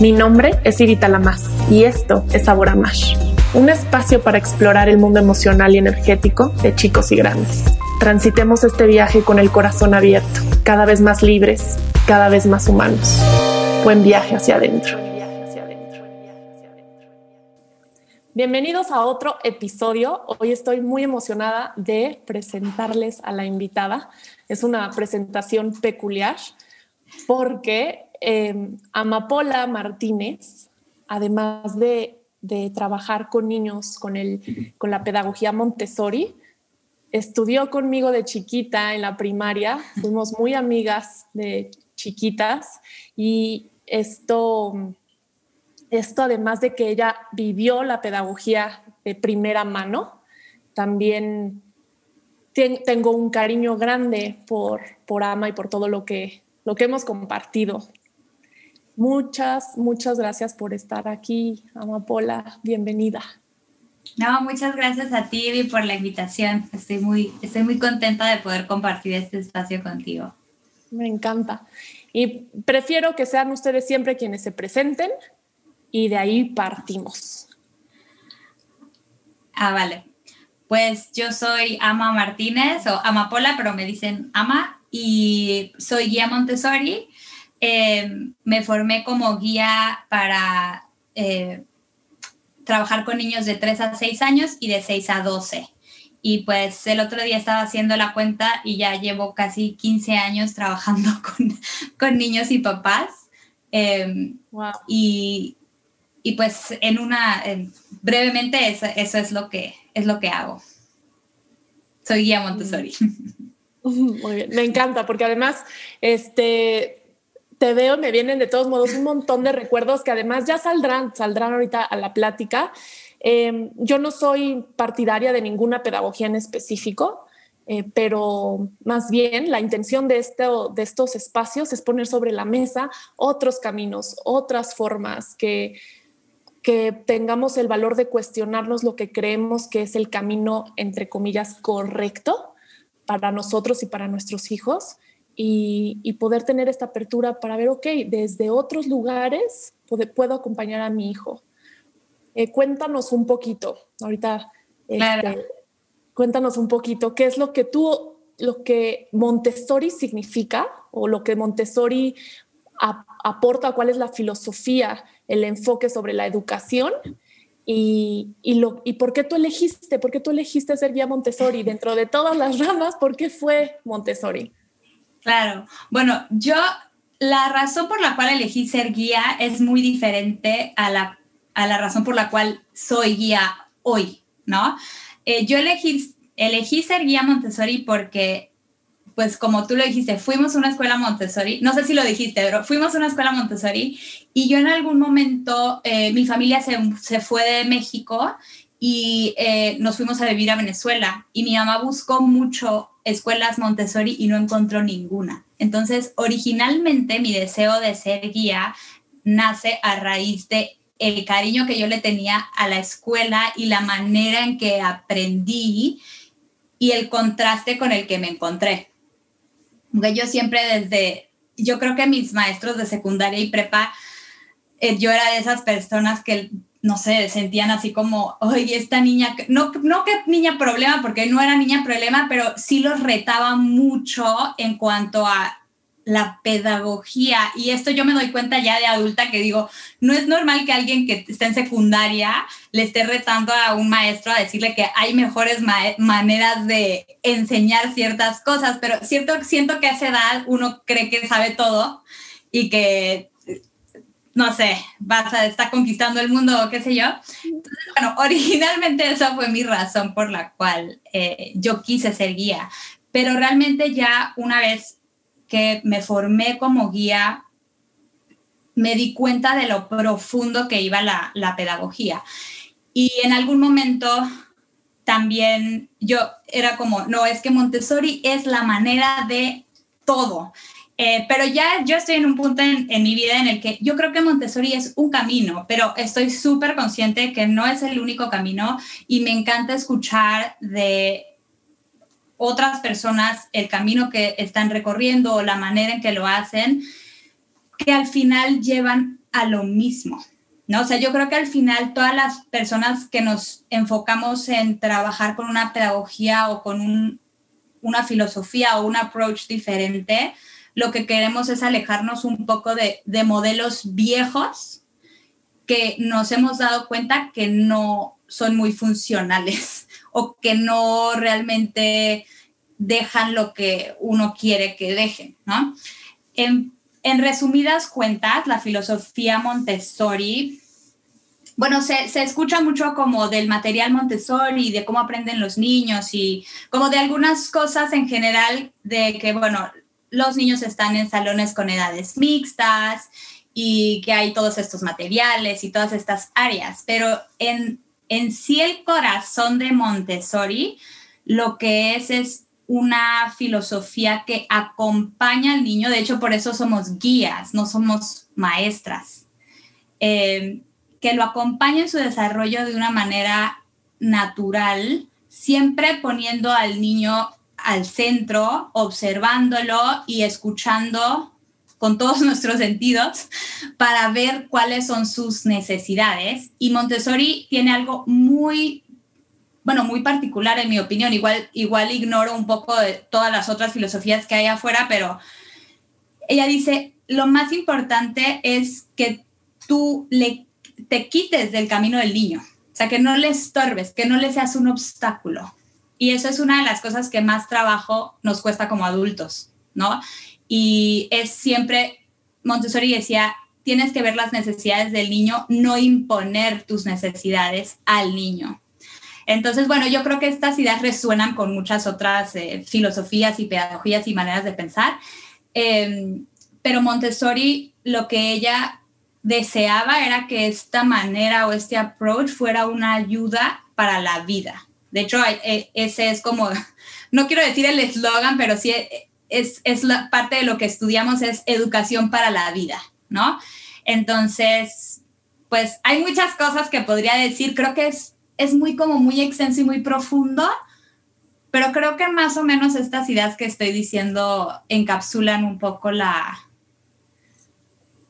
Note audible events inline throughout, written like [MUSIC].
Mi nombre es Irita Lamas y esto es Sabor a Mash, un espacio para explorar el mundo emocional y energético de chicos y grandes. Transitemos este viaje con el corazón abierto, cada vez más libres, cada vez más humanos. Buen viaje hacia adentro. Bienvenidos a otro episodio. Hoy estoy muy emocionada de presentarles a la invitada. Es una presentación peculiar porque eh, Amapola Martínez, además de, trabajar con niños con la pedagogía Montessori, estudió conmigo de chiquita en la primaria, fuimos muy amigas de chiquitas y esto, esto además de que ella vivió la pedagogía de primera mano, también tengo un cariño grande por, por Ama y por todo lo que, lo que hemos compartido. Muchas, muchas gracias por estar aquí, Amapola. Bienvenida. No, muchas gracias a ti, Ivy, por la invitación. Estoy muy, estoy muy contenta de poder compartir este espacio contigo. Me encanta. Y prefiero que sean ustedes siempre quienes se presenten y de ahí partimos. Ah, vale. Pues yo soy Ama Martínez o Amapola, pero me dicen Ama y soy guía Montessori. Eh, me formé como guía para eh, trabajar con niños de 3 a 6 años y de 6 a 12. Y pues el otro día estaba haciendo la cuenta y ya llevo casi 15 años trabajando [LAUGHS] con, con niños y papás. Eh, y, y, pues en una, brevemente eso, eso, es, lo que, es lo que hago. Soy guía Montessori. [LAUGHS] Muy bien, me encanta porque además, este, te veo, me vienen de todos modos un montón de recuerdos que además ya saldrán, saldrán ahorita a la plática. Em, yo no soy partidaria de ninguna pedagogía en específico, eh, pero más bien la intención de, de estos espacios es poner sobre la mesa otros caminos, otras formas, que, que tengamos el valor de cuestionarnos lo que creemos que es el camino, entre comillas, correcto para nosotros y para nuestros hijos y, poder tener esta apertura para ver, ok, desde otros lugares puedo, acompañar a mi hijo. Eh, cuéntanos un poquito, ahorita, este, cuéntanos un poquito, ¿qué es lo que tú, lo que Montessori significa o lo que Montessori aporta, cuál es la filosofía, el enfoque sobre la educación y, y, lo, y por qué tú elegiste, por qué tú elegiste ser guía Montessori dentro de todas las ramas, ¿por qué fue Montessori? Claro. Bueno, yo la razón por la cual elegí ser guía es muy diferente a la, a la razón por la cual soy guía hoy, ¿no? Eh, yo elegí, elegí ser guía Montessori porque, pues como tú lo dijiste, fuimos a una escuela Montessori, no sé si lo dijiste, pero fuimos a una escuela Montessori y yo en algún momento, eh, mi familia se, se, fue de México y eh, nos fuimos a vivir a Venezuela y mi mamá buscó mucho escuelas Montessori y no encontró ninguna. Entonces, originalmente mi deseo de ser guía nace a raíz de el cariño que yo le tenía a la escuela y la manera en que aprendí y el contraste con el que me encontré. Porque yo siempre desde, yo creo que mis maestros de secundaria y prepa, eh, yo era de esas personas que no sé, sentían así como, oye, esta niña, no, no que niña problema, porque no era niña problema, pero sí los retaba mucho en cuanto a la pedagogía. Y esto yo me doy cuenta ya de adulta que digo, no es normal que alguien que está en secundaria le esté retando a un maestro a decirle que hay mejores maneras de enseñar ciertas cosas, pero cierto, siento que a esa edad uno cree que sabe todo y que no sé, vas a estar conquistando el mundo qué sé yo. Bueno, [LAUGHS] originalmente esa fue mi razón por la cual eh, yo quise ser guía, pero realmente ya una vez que me formé como guía, me di cuenta de lo profundo que iba la pedagogía. Y en algún momento también yo era como, no, es que Montessori es la manera de todo. Eh, pero ya yo estoy en un punto en, mi vida en el que yo creo que Montessori es un camino, pero estoy súper consciente que no es el único camino y me encanta escuchar de otras personas el camino que están recorriendo o la manera en que lo hacen, que al final llevan a lo mismo. ¿no? O sea, yo creo que al final todas las personas que nos enfocamos en trabajar con una pedagogía o con una filosofía o un approach diferente, lo que queremos es alejarnos un poco de, de modelos viejos que nos hemos dado cuenta que no son muy funcionales [LAUGHS] o que no realmente dejan lo que uno quiere que dejen, ¿no? En, resumidas cuentas, la filosofía Montessori, bueno, se, se, escucha mucho como del material Montessori, de cómo aprenden los niños y como de algunas cosas en general de que, bueno, los niños están en salones con edades mixtas y que hay todos estos materiales y todas estas áreas, pero en, en sí el corazón de Montessori lo que es es una filosofía que acompaña al niño, de hecho por eso somos guías, no somos maestras, eh, que lo acompaña en su desarrollo de una manera natural, siempre poniendo al niño al centro, observándolo y escuchando con todos [LAUGHS] nuestros sentidos para ver cuáles son sus necesidades. Y Montessori tiene algo muy bueno, muy particular en mi opinión. Igual, igual ignoro un poco de todas las otras filosofías que hay afuera, pero ella dice, lo más importante es que tú le, te quites del camino del niño, o sea, que no le estorbes, que no le seas un obstáculo. Y eso es una de las cosas que más trabajo nos cuesta como adultos, ¿no? Y es siempre, Montessori decía, tienes que ver las necesidades del niño, no imponer tus necesidades al niño. Entonces, bueno, yo creo que estas ideas resuenan con muchas otras eh, filosofías y pedagogías y maneras de pensar. Em, pero Montessori lo que ella deseaba era que esta manera o este approach fuera una ayuda para la vida. De hecho, e, ese es como, [LAUGHS] no quiero decir el eslogan, pero sí es, es la parte de lo que estudiamos, es educación para la vida, ¿no? Entonces, pues hay muchas cosas que podría decir, creo que es es muy como muy extenso y muy profundo, pero creo que más o menos estas ideas que estoy diciendo encapsulan un poco la,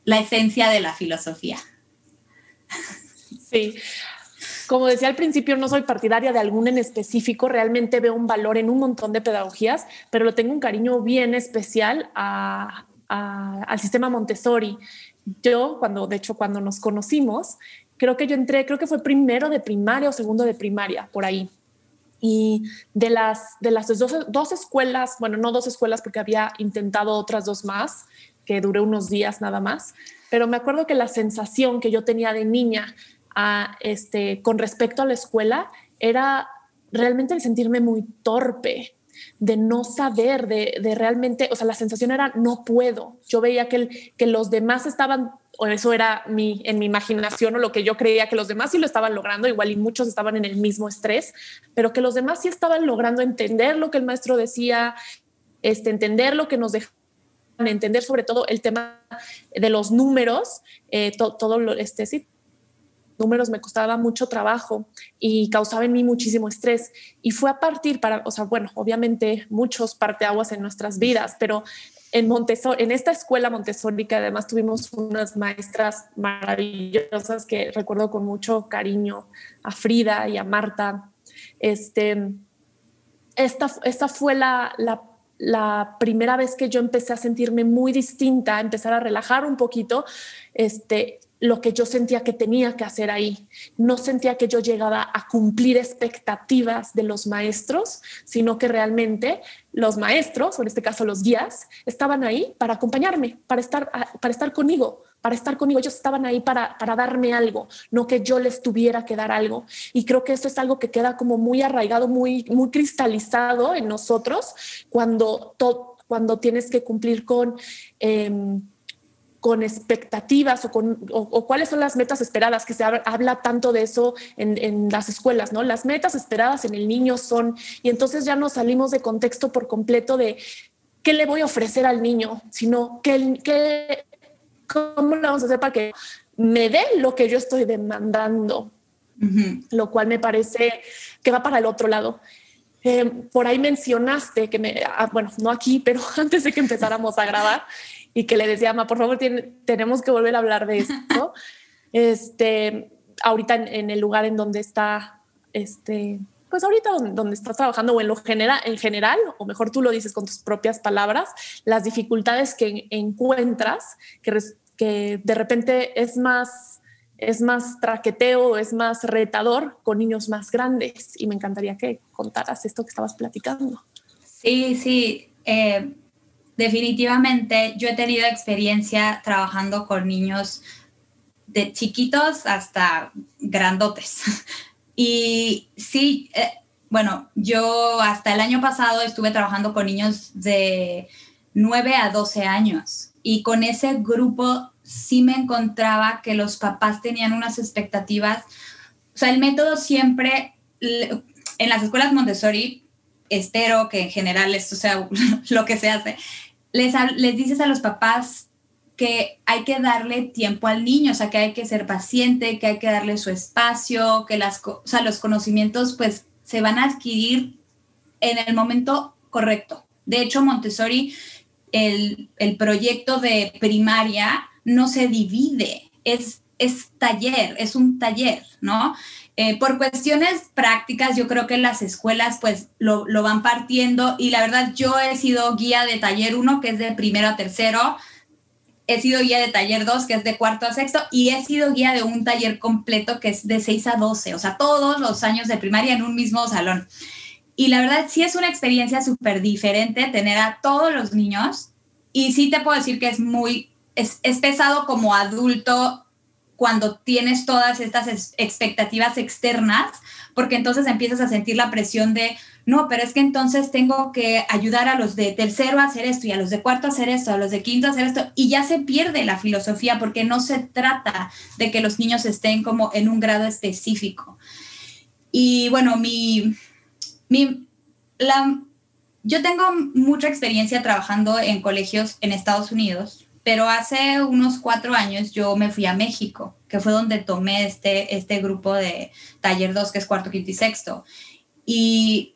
la esencia de la filosofía. Sí. Como decía al principio, no soy partidaria de algún en específico, realmente veo un valor en un montón de pedagogías, pero lo tengo un cariño bien especial al sistema Montessori. Yo, cuando, de hecho, cuando nos conocimos, creo que yo entré, creo que fue primero de primaria o segundo de primaria, por ahí. Y de las, de las dos, dos escuelas, bueno, no dos escuelas porque había intentado otras dos más, que duré unos días nada más, pero me acuerdo que la sensación que yo tenía de niña este, con respecto a la escuela era realmente el sentirme muy torpe, de no saber, de, realmente, o sea, la sensación era no puedo. Yo veía que los demás estaban o eso era mi, en mi imaginación o lo que yo creía que los demás sí lo estaban logrando, igual y muchos estaban en el mismo estrés, pero que los demás sí estaban logrando entender lo que el maestro decía, este, entender lo que nos dejaban entender sobre todo el tema de los números, eh, todo lo, este, sí, números me costaba mucho trabajo y causaba en mí muchísimo estrés. Y fue a partir para, o sea, bueno, obviamente muchos parteaguas en nuestras vidas, pero en Montessori, en esta escuela Montessori, que además tuvimos unas maestras maravillosas que recuerdo con mucho cariño a Frida y a Marta. Este, esta, esta fue la, la, la, primera vez que yo empecé a sentirme muy distinta, empezar a relajar un poquito este, lo que yo sentía que tenía que hacer ahí. No sentía que yo llegaba a cumplir expectativas de los maestros, sino que realmente los maestros, o en este caso los guías, estaban ahí para acompañarme, para estar, para estar conmigo, para estar conmigo. Ellos estaban ahí para, para darme algo, no que yo les tuviera que dar algo. Y creo que esto es algo que queda como muy arraigado, muy, muy cristalizado en nosotros cuando, cuando tienes que cumplir con... Em, con expectativas o, con, o, cuáles son las metas esperadas, que se habla, tanto de eso en, en, las escuelas, ¿no? Las metas esperadas en el niño son, y entonces ya nos salimos de contexto por completo de qué le voy a ofrecer al niño, sino que, que cómo le vamos a hacer para que me dé lo que yo estoy demandando, lo cual me parece que va para el otro lado. Eh, por ahí mencionaste que me, ah, bueno, no aquí, pero [LAUGHS] antes de que empezáramos a grabar, y que le decía, ma, por favor, tenemos que volver a hablar de esto. [LAUGHS] este, ahorita en, el lugar en donde está, este, pues ahorita donde, estás trabajando o en lo general, en general, o mejor tú lo dices con tus propias palabras, las dificultades que encuentras, que, que de repente es más, es más traqueteo, es más retador con niños más grandes. Y me encantaría que contaras esto que estabas platicando. Sí, sí. Eh, definitivamente yo he tenido experiencia trabajando con niños de chiquitos hasta grandotes. [LAUGHS] Y sí, eh, bueno, yo hasta el año pasado estuve trabajando con niños de 9 a 12 años y con ese grupo sí me encontraba que los papás tenían unas expectativas. O sea, el método siempre, en las escuelas Montessori, espero que en general esto sea [LAUGHS] lo que se hace, les, les dices a los papás que hay que darle tiempo al niño, o sea, que hay que ser paciente, que hay que darle su espacio, que las, o sea, los conocimientos pues se van a adquirir en el momento correcto. De hecho, Montessori, el, el proyecto de primaria no se divide, es, es taller, es un taller, ¿no? Eh, por cuestiones prácticas, yo creo que las escuelas pues lo, lo, van partiendo y la verdad yo he sido guía de taller 1, que es de primero a tercero, he sido guía de taller 2, que es de cuarto a sexto, y he sido guía de un taller completo que es de 6 a 12, o sea, todos los años de primaria en un mismo salón. Y la verdad sí es una experiencia súper diferente tener a todos los niños, y sí te puedo decir que es muy, es, es pesado como adulto cuando tienes todas estas expectativas externas, porque entonces empiezas a sentir la presión de, no, pero es que entonces tengo que ayudar a los de tercero a hacer esto y a los de cuarto a hacer esto, a los de quinto a hacer esto, y ya se pierde la filosofía porque no se trata de que los niños estén como en un grado específico. Y bueno, mi, mi la, yo tengo mucha experiencia trabajando en colegios en Estados Unidos, pero hace unos cuatro años yo me fui a México que fue donde tomé este, este grupo de taller 2, que es cuarto, quinto y sexto. Y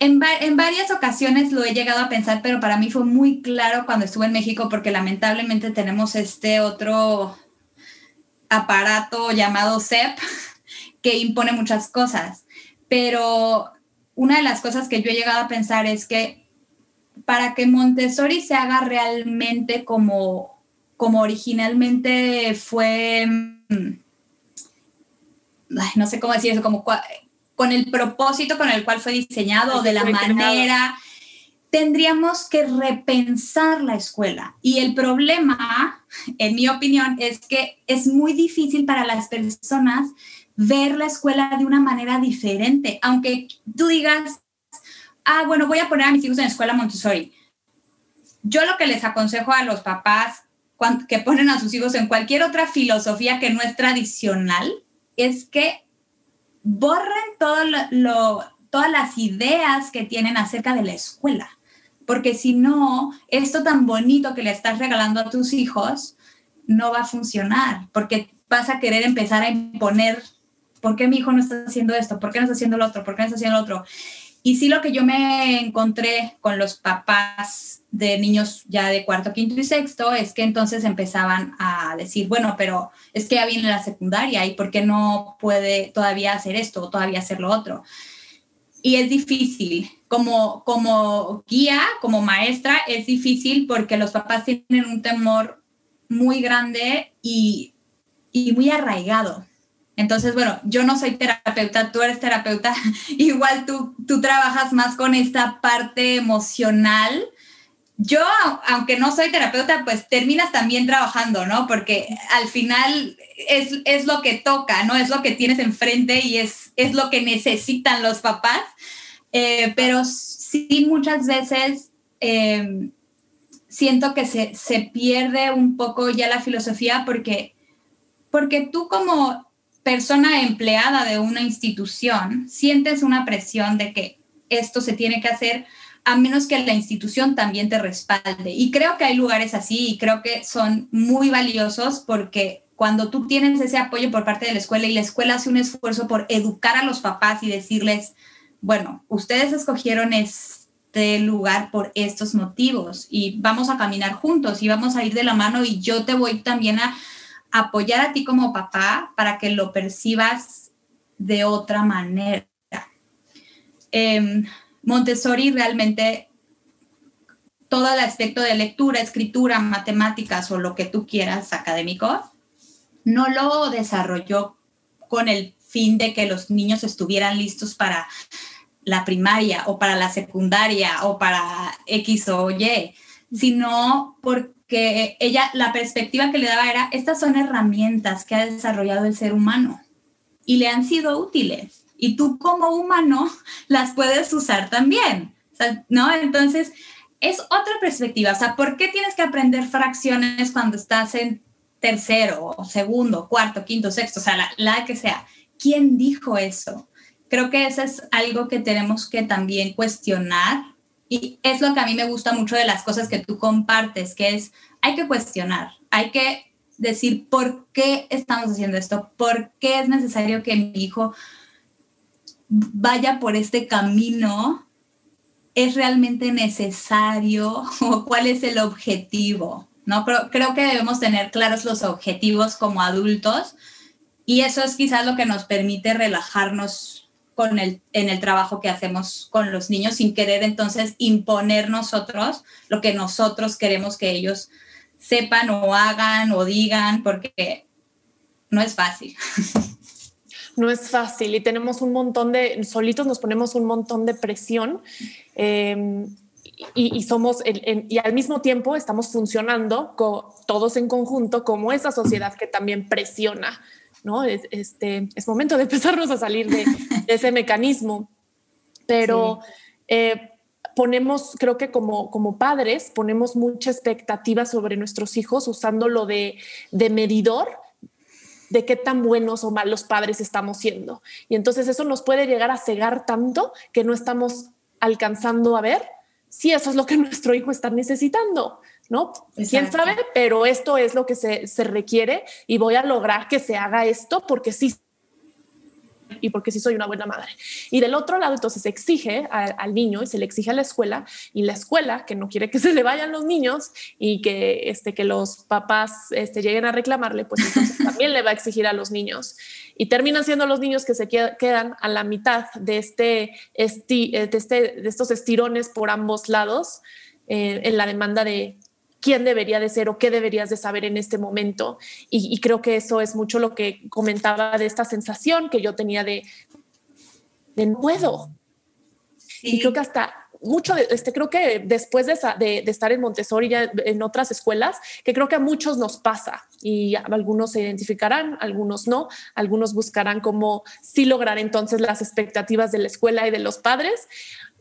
en, en, varias ocasiones lo he llegado a pensar, pero para mí fue muy claro cuando estuve en México, porque lamentablemente tenemos este otro aparato llamado CEP [LAUGHS] que impone muchas cosas. Pero una de las cosas que yo he llegado a pensar es que para que Montessori se haga realmente como como originalmente fue, mm, no sé cómo decir eso, como con el propósito con el cual fue diseñado, de la manera, tendríamos que repensar la escuela. Y el problema, en mi opinión, es que es muy difícil para las personas ver la escuela de una manera diferente, aunque tú digas, ah, bueno, voy a poner a mis hijos en escuela Montessori. Yo lo que les aconsejo a los papás que ponen a sus hijos en cualquier otra filosofía que no es tradicional, es que borren todo lo, todas las ideas que tienen acerca de la escuela. Porque si no, esto tan bonito que le estás regalando a tus hijos no va a funcionar, porque vas a querer empezar a imponer, ¿por qué mi hijo no está haciendo esto? ¿Por qué no está haciendo lo otro? ¿Por qué no está haciendo lo otro? Y sí lo que yo me encontré con los papás de niños ya de cuarto, quinto y sexto es que entonces empezaban a decir, bueno, pero es que ya viene la secundaria y ¿por qué no puede todavía hacer esto o todavía hacer lo otro? Y es difícil, como, como guía, como maestra, es difícil porque los papás tienen un temor muy grande y, y muy arraigado entonces, bueno, yo no soy terapeuta, tú eres terapeuta, [LAUGHS] igual tú, tú trabajas más con esta parte emocional. Yo, aunque no soy terapeuta, pues terminas también trabajando, ¿no? Porque al final es, es lo que toca, ¿no? Es lo que tienes enfrente y es, es lo que necesitan los papás. Eh, pero sí, muchas veces em, siento que se, se pierde un poco ya la filosofía porque, porque tú como persona empleada de una institución, sientes una presión de que esto se tiene que hacer a menos que la institución también te respalde. Y creo que hay lugares así y creo que son muy valiosos porque cuando tú tienes ese apoyo por parte de la escuela y la escuela hace un esfuerzo por educar a los papás y decirles, bueno, ustedes escogieron es, este lugar por estos motivos y vamos a caminar juntos y vamos a ir de la mano y yo te voy también a apoyar a ti como papá para que lo percibas de otra manera. Em, Montessori realmente todo el aspecto de lectura, escritura, matemáticas o lo que tú quieras académico, no lo desarrolló con el fin de que los niños estuvieran listos para la primaria o para la secundaria o para X o Y, sino porque ella, la perspectiva que le daba era, estas son herramientas que ha desarrollado el ser humano y le han sido útiles. Y tú como humano [LAUGHS] las puedes usar también, ¿no? Entonces, es otra perspectiva. O sea, ¿por qué tienes que aprender fracciones cuando estás en tercero, segundo, cuarto, quinto, sexto, o sea, la, la que sea? ¿Quién dijo eso? Creo que eso es algo que tenemos que también cuestionar y es lo que a mí me gusta mucho de las cosas que tú compartes, que es, hay que cuestionar, hay que decir por qué estamos haciendo esto, por qué es necesario que mi hijo vaya por este camino, es realmente necesario [LAUGHS] o cuál es el objetivo, ¿no? Pero creo que debemos tener claros los objetivos como adultos y eso es quizás lo que nos permite relajarnos con el, en el trabajo que hacemos con los niños sin querer entonces imponer nosotros lo que nosotros queremos que ellos sepan o hagan o digan, porque no es fácil. [LAUGHS] No es fácil y tenemos un montón de, solitos nos ponemos un montón de presión eh, y, somos, y al mismo tiempo estamos funcionando todos en conjunto como esa sociedad que también presiona ¿no? Es, este, es momento de empezarnos a salir de, ese mecanismo. Pero eh, ponemos, creo que como, como padres, ponemos mucha expectativa sobre nuestros hijos usándolo de, de medidor de qué tan buenos o malos padres estamos siendo. Y entonces eso nos puede llegar a cegar tanto que no estamos alcanzando a ver si eso es lo que [LAUGHS] nuestro hijo está necesitando. ¿No? ¿Quién sabe? Pero esto es lo que se, requiere y voy a lograr que se haga esto porque sí y porque sí soy una buena madre. Y del otro lado, entonces se exige al niño y se le exige a la escuela y la escuela que no quiere que [LAUGHS] se le vayan los niños y que, este, que los papás este, lleguen a reclamarle, pues entonces [LAUGHS] también le va a exigir a los niños. Y terminan siendo los niños que se quedan a la mitad de, este, de, este, de estos estirones por ambos lados eh, en la demanda de, quién debería de ser o qué deberías de saber en este momento. Y, creo que eso es mucho lo que comentaba de esta sensación que yo tenía de, de no puedo. Y creo que hasta mucho, de, este, creo que después de, de, estar en Montessori ya en otras escuelas, que creo que a muchos nos pasa y algunos se identificarán, algunos no, algunos buscarán cómo sí lograr entonces las expectativas de la escuela y de los padres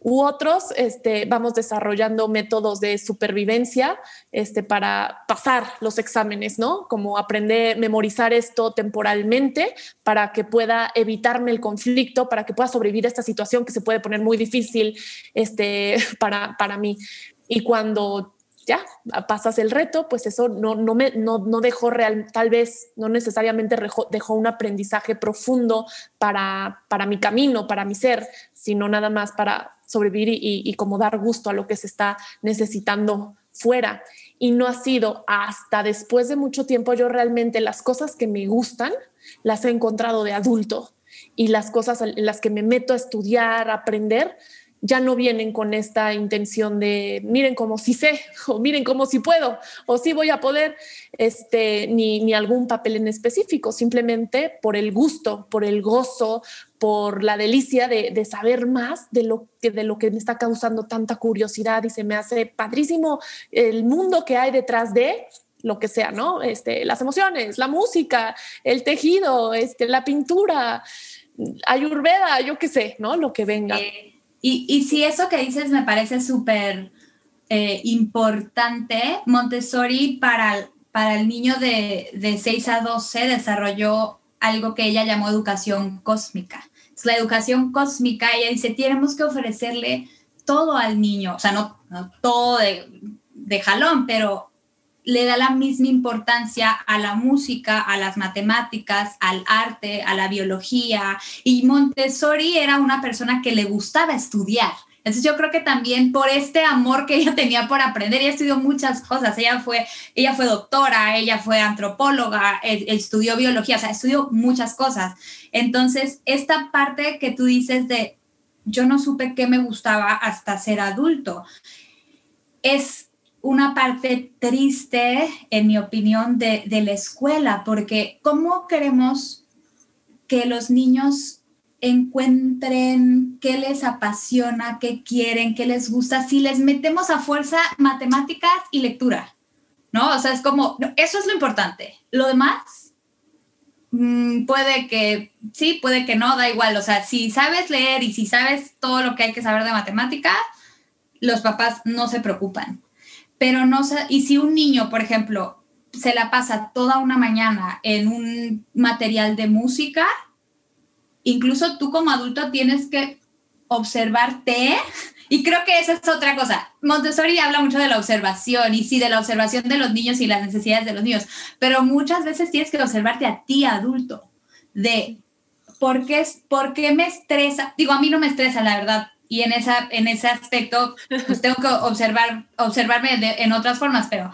u otros este, vamos desarrollando métodos de supervivencia este, para pasar los exámenes, ¿no? Como aprender, memorizar esto temporalmente para que pueda evitarme el conflicto, para que pueda sobrevivir a esta situación que se puede poner muy difícil este, [LAUGHS] para, para mí. Y cuando ya pasas el reto, pues eso no, no, me, no, no dejó real, tal vez no necesariamente dejó, un aprendizaje profundo para, para mi camino, para mi ser, sino nada más para sobrevivir y, como dar gusto a lo que se está necesitando fuera. Y no ha sido hasta después de mucho tiempo yo realmente las cosas que me gustan las he encontrado de adulto y las cosas en las que me meto a estudiar, aprender, ya no vienen con esta intención de miren como si sé [LAUGHS] o miren como si puedo o si voy a poder este ni, ni algún papel en específico simplemente por el gusto por el gozo por la delicia de, de, saber más de lo que de lo que me está causando tanta curiosidad y se me hace padrísimo el mundo que hay detrás de lo que sea, ¿no? Este, las emociones, la música, el tejido, este, la pintura, ayurveda, yo qué sé, ¿no? Lo que venga. Y, y si eso que dices me parece súper eh, importante, Montessori para, para el niño de, de 6 a 12 desarrolló algo que ella llamó educación cósmica. Es la educación cósmica, ella dice, tenemos que ofrecerle todo al niño, o sea, no, no todo de, de jalón, pero le da la misma importancia a la música, a las matemáticas, al arte, a la biología. Y Montessori era una persona que le gustaba estudiar. Entonces yo creo que también por este amor que ella tenía por aprender, ella estudió muchas cosas, ella fue, ella fue doctora, ella fue antropóloga, e, estudió biología, o sea, estudió muchas cosas. Entonces, esta parte que tú dices de yo no supe qué me gustaba hasta ser adulto, es una parte triste, en mi opinión, de, la escuela, porque ¿cómo queremos que los niños encuentren qué les apasiona, qué quieren, qué les gusta, si les metemos a fuerza matemáticas y lectura, ¿no? O sea, es como, eso es lo importante. Lo demás, mm, puede que sí, puede que no, da igual. O sea, si sabes leer y si sabes todo lo que hay que saber de matemática, los papás no se preocupan. Pero no y si un niño, por ejemplo, se la pasa toda una mañana en un material de música, incluso tú como adulto tienes que observarte y creo que esa es otra cosa. Montessori habla mucho de la observación y sí, de la observación de los niños y las necesidades de los niños, pero muchas veces tienes que observarte a ti adulto, de por qué, por qué me estresa. Digo, a mí no me estresa, la verdad, y en, esa, en ese aspecto pues tengo que observar, observarme en otras formas, pero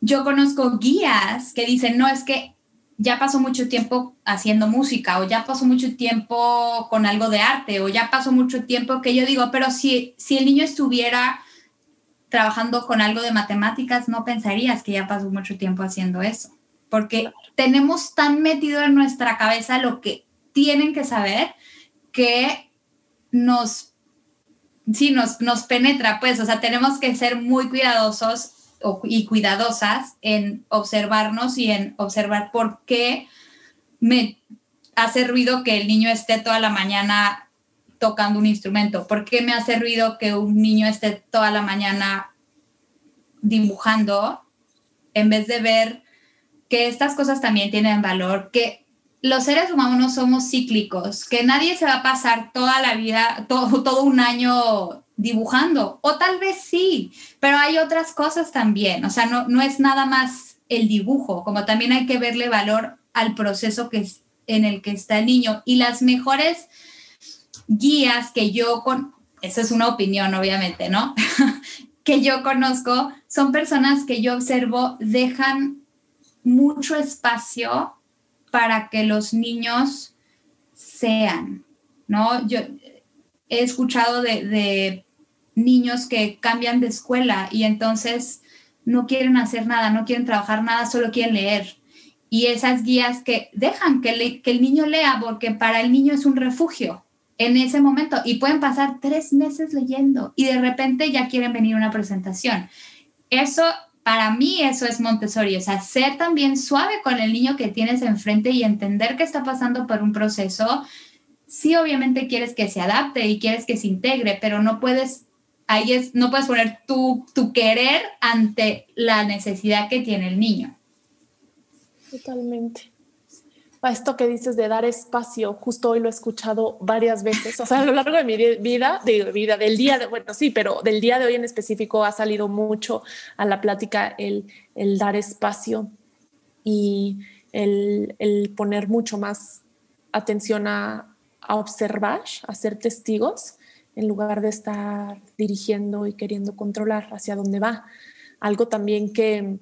yo conozco guías que dicen, no, es que ya pasó mucho tiempo haciendo música o ya pasó mucho tiempo con algo de arte o ya pasó mucho tiempo que yo digo, pero si, si el niño estuviera trabajando con algo de matemáticas, no pensarías que ya pasó mucho tiempo haciendo eso, porque tenemos tan metido en nuestra cabeza lo que tienen que saber que nos, sí, nos, nos penetra, pues, o sea, tenemos que ser muy cuidadosos y cuidadosas en observarnos y en observar por qué me hace ruido que el niño esté toda la mañana tocando un instrumento, por qué me hace ruido que un niño esté toda la mañana dibujando en vez de ver que estas cosas también tienen valor, que los seres humanos somos cíclicos, que nadie se va a pasar toda la vida, todo, todo un año dibujando, o tal vez sí, pero hay otras cosas también, o sea, no, no es nada más el dibujo, como también hay que verle valor al proceso que es, en el que está el niño y las mejores guías que yo con, esa es una opinión obviamente, ¿no? [LAUGHS] que yo conozco son personas que yo observo dejan mucho espacio para que los niños sean, ¿no? Yo he escuchado de niños que cambian de escuela y entonces no quieren hacer nada, no quieren trabajar nada, solo quieren leer. Y esas guías que dejan que, el niño lea, porque para el niño es un refugio en ese momento y pueden pasar tres meses leyendo y de repente ya quieren venir a una presentación. Eso, para mí, eso es Montessori, o sea, ser también suave con el niño que tienes enfrente y entender que está pasando por un proceso. Sí, obviamente quieres que se adapte y quieres que se integre, pero no puedes ahí es, no puedes poner tu, tu querer ante la necesidad que tiene el niño. Totalmente. Esto que dices de dar espacio, justo hoy lo he escuchado varias veces, o sea, a lo largo de mi vida, de vida, del día de, bueno, sí, pero del día de hoy en específico ha salido mucho a la plática el, el dar espacio y el, el, poner mucho más atención a, a observar, a ser testigos en lugar de estar dirigiendo y queriendo controlar hacia dónde va. Algo también que,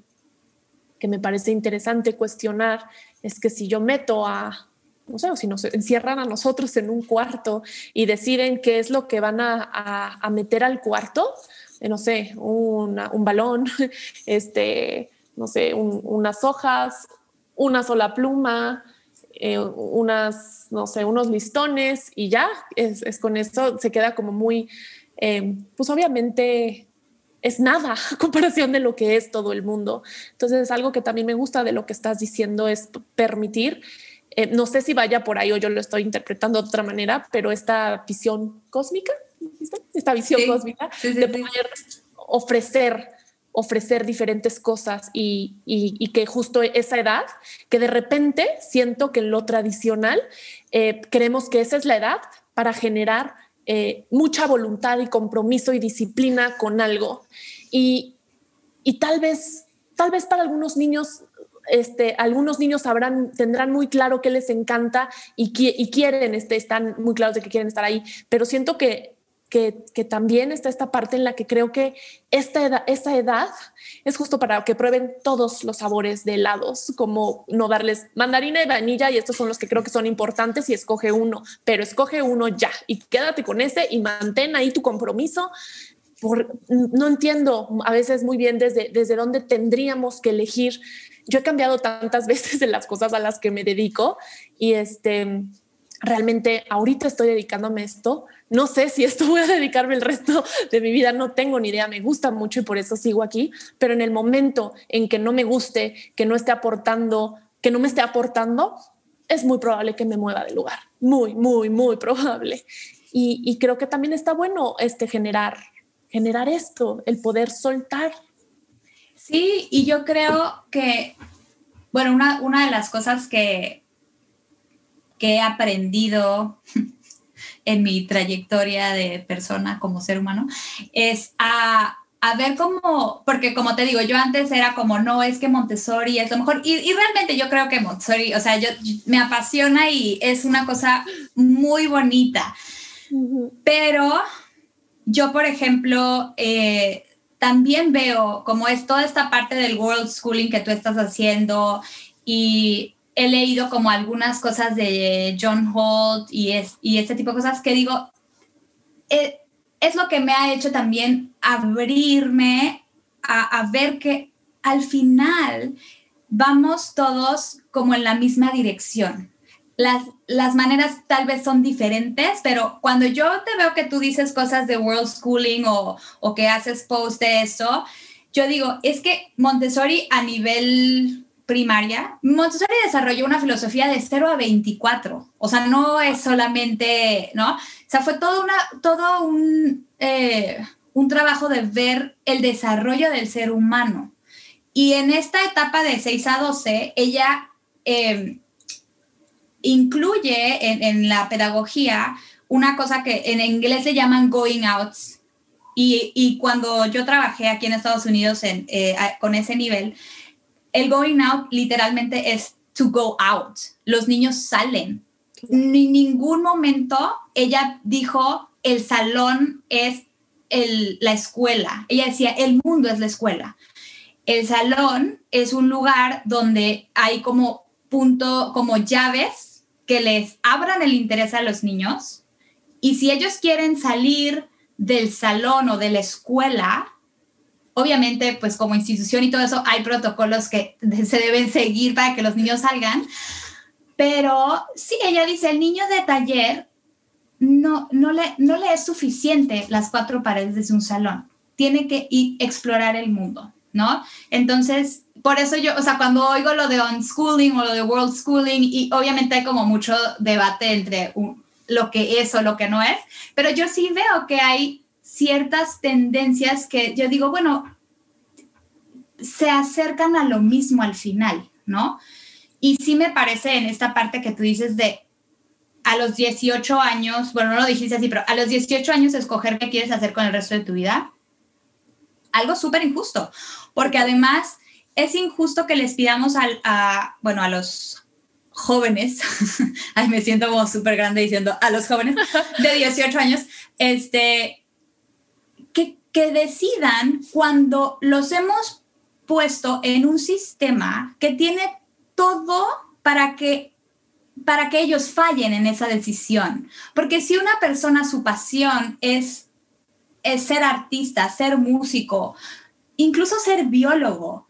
que me parece interesante cuestionar es que si yo meto a, no sé, si nos encierran a nosotros en un cuarto y deciden qué es lo que van a, a, meter al cuarto, eh, no sé, un balón, [LAUGHS] este, no sé, unas hojas, una sola pluma, eh, unas, no sé, unos listones y ya, es, con esto, se queda como muy, eh, pues obviamente es nada [LAUGHS] a comparación de lo que es todo el mundo. Entonces es algo que también me gusta de lo que estás diciendo, es permitir, eh, no sé si vaya por ahí o yo lo estoy interpretando de otra manera, pero esta visión cósmica, esta visión cósmica de poder ofrecer ofrecer diferentes cosas y, y, que justo esa edad, que de repente siento que en lo tradicional eh, creemos que esa es la edad para generar eh, mucha voluntad y compromiso y disciplina con algo. Y, y tal vez, tal vez para algunos niños este, algunos niños sabrán, tendrán muy claro qué les encanta y, y quieren, este, están muy claros de que quieren estar ahí, pero siento que que, también está esta parte en la que creo que esta edad, esta edad es justo para que prueben todos los sabores de helados, como no darles mandarina y vainilla y estos son los que creo que son importantes y escoge uno, pero escoge uno ya y quédate con ese y mantén ahí tu compromiso. Por, no entiendo a veces muy bien desde, desde dónde tendríamos que elegir. Yo he cambiado tantas [LAUGHS] veces en las cosas a las que me dedico y este realmente ahorita estoy dedicándome a esto. No sé si esto [LAUGHS] voy a dedicarme el resto de mi vida, no tengo ni idea, me gusta mucho y por eso sigo aquí, pero en el momento en que no me guste, que no esté aportando, que no me esté aportando, es muy probable que me mueva de lugar, muy, muy, muy probable. Y, creo que también está bueno este generar, generar esto, el poder soltar. Sí, y yo creo que, bueno, una, una de las cosas que, que he aprendido [LAUGHS] en mi trayectoria de persona como ser humano es a, ver cómo, porque como te digo, yo antes era como, no, es que Montessori es lo mejor, y, realmente yo creo que Montessori, o sea, yo, me apasiona y es una cosa muy bonita, pero yo, por ejemplo, eh, también veo como es toda esta parte del world schooling que tú estás haciendo y he leído como algunas cosas de John Holt y, es, y este tipo de cosas que digo, eh, es lo que me ha hecho también abrirme a, a, ver que al final vamos todos como en la misma dirección. Las, las maneras tal vez son diferentes, pero cuando yo te veo que tú dices cosas de world schooling o, o que haces post de eso, yo digo, es que Montessori a nivel primaria, Montessori desarrolló una filosofía de 0 a 24. O sea, no es solamente, ¿no? O sea, fue todo, una, todo un, eh, un trabajo de ver el desarrollo del ser humano. Y en esta etapa de 6 a 12, ella em, incluye en, la pedagogía una cosa que en inglés le llaman going outs. Y, y cuando yo trabajé aquí en Estados Unidos en, eh, con ese nivel, el going out literalmente es to go out. Los niños salen. En ningún momento ella dijo el salón es la escuela. Ella decía el mundo es la escuela. El salón es un lugar donde hay como punto, como llaves que les abran el interés a los niños. Y si ellos quieren salir del salón o de la escuela, Obviamente, pues como institución y todo eso, hay protocolos que [LAUGHS] se deben seguir para que los niños salgan. Pero sí, ella dice, el niño de taller no, no, le, no le es suficiente las cuatro paredes de un salón. Tiene que ir explorar el mundo, ¿no? Entonces, por eso yo, o sea, cuando oigo lo de unschooling o lo de world schooling, y obviamente hay como mucho debate entre lo que es o lo que no es, pero yo sí veo que hay ciertas tendencias que yo digo, bueno, se acercan a lo mismo al final, ¿no? Y sí me parece en esta parte que tú dices de a los 18 años, bueno, no lo dijiste así, pero a los 18 años escoger qué quieres hacer con el resto de tu vida, algo súper injusto, porque además es injusto que les pidamos al, a, bueno, a los jóvenes, [LAUGHS] ay, me siento como súper grande diciendo a los jóvenes de 18 años, este, que decidan cuando los hemos puesto en un sistema que tiene todo para que para que ellos fallen en esa decisión. Porque si una persona su pasión es, es ser artista, ser músico, incluso ser biólogo,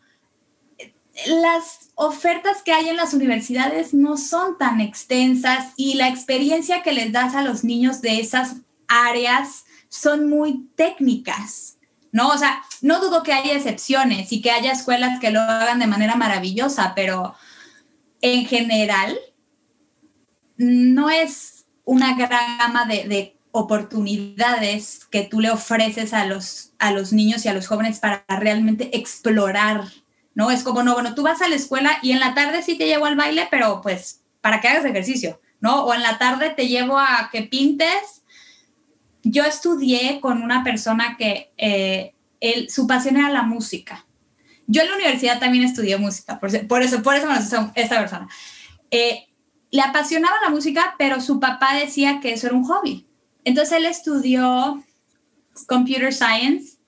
las ofertas que hay en las universidades no son tan extensas y la experiencia que les das a los niños de esas áreas son muy técnicas, ¿no? O sea, no dudo que haya excepciones y que haya escuelas que lo hagan de manera maravillosa, pero en general no es una gran gama de, oportunidades que tú le ofreces a los, a los niños y a los jóvenes para realmente explorar, ¿no? Es como, no, bueno, tú vas a la escuela y en la tarde sí te llevo al baile, pero pues para que hagas ejercicio, ¿no? O en la tarde te llevo a que pintes yo estudié con una persona que eh, su pasión era la música. Yo en la universidad también estudié música, por, eso, por eso me esta persona. Eh, le apasionaba la música, pero su papá decía que eso era un hobby. Entonces él estudió computer science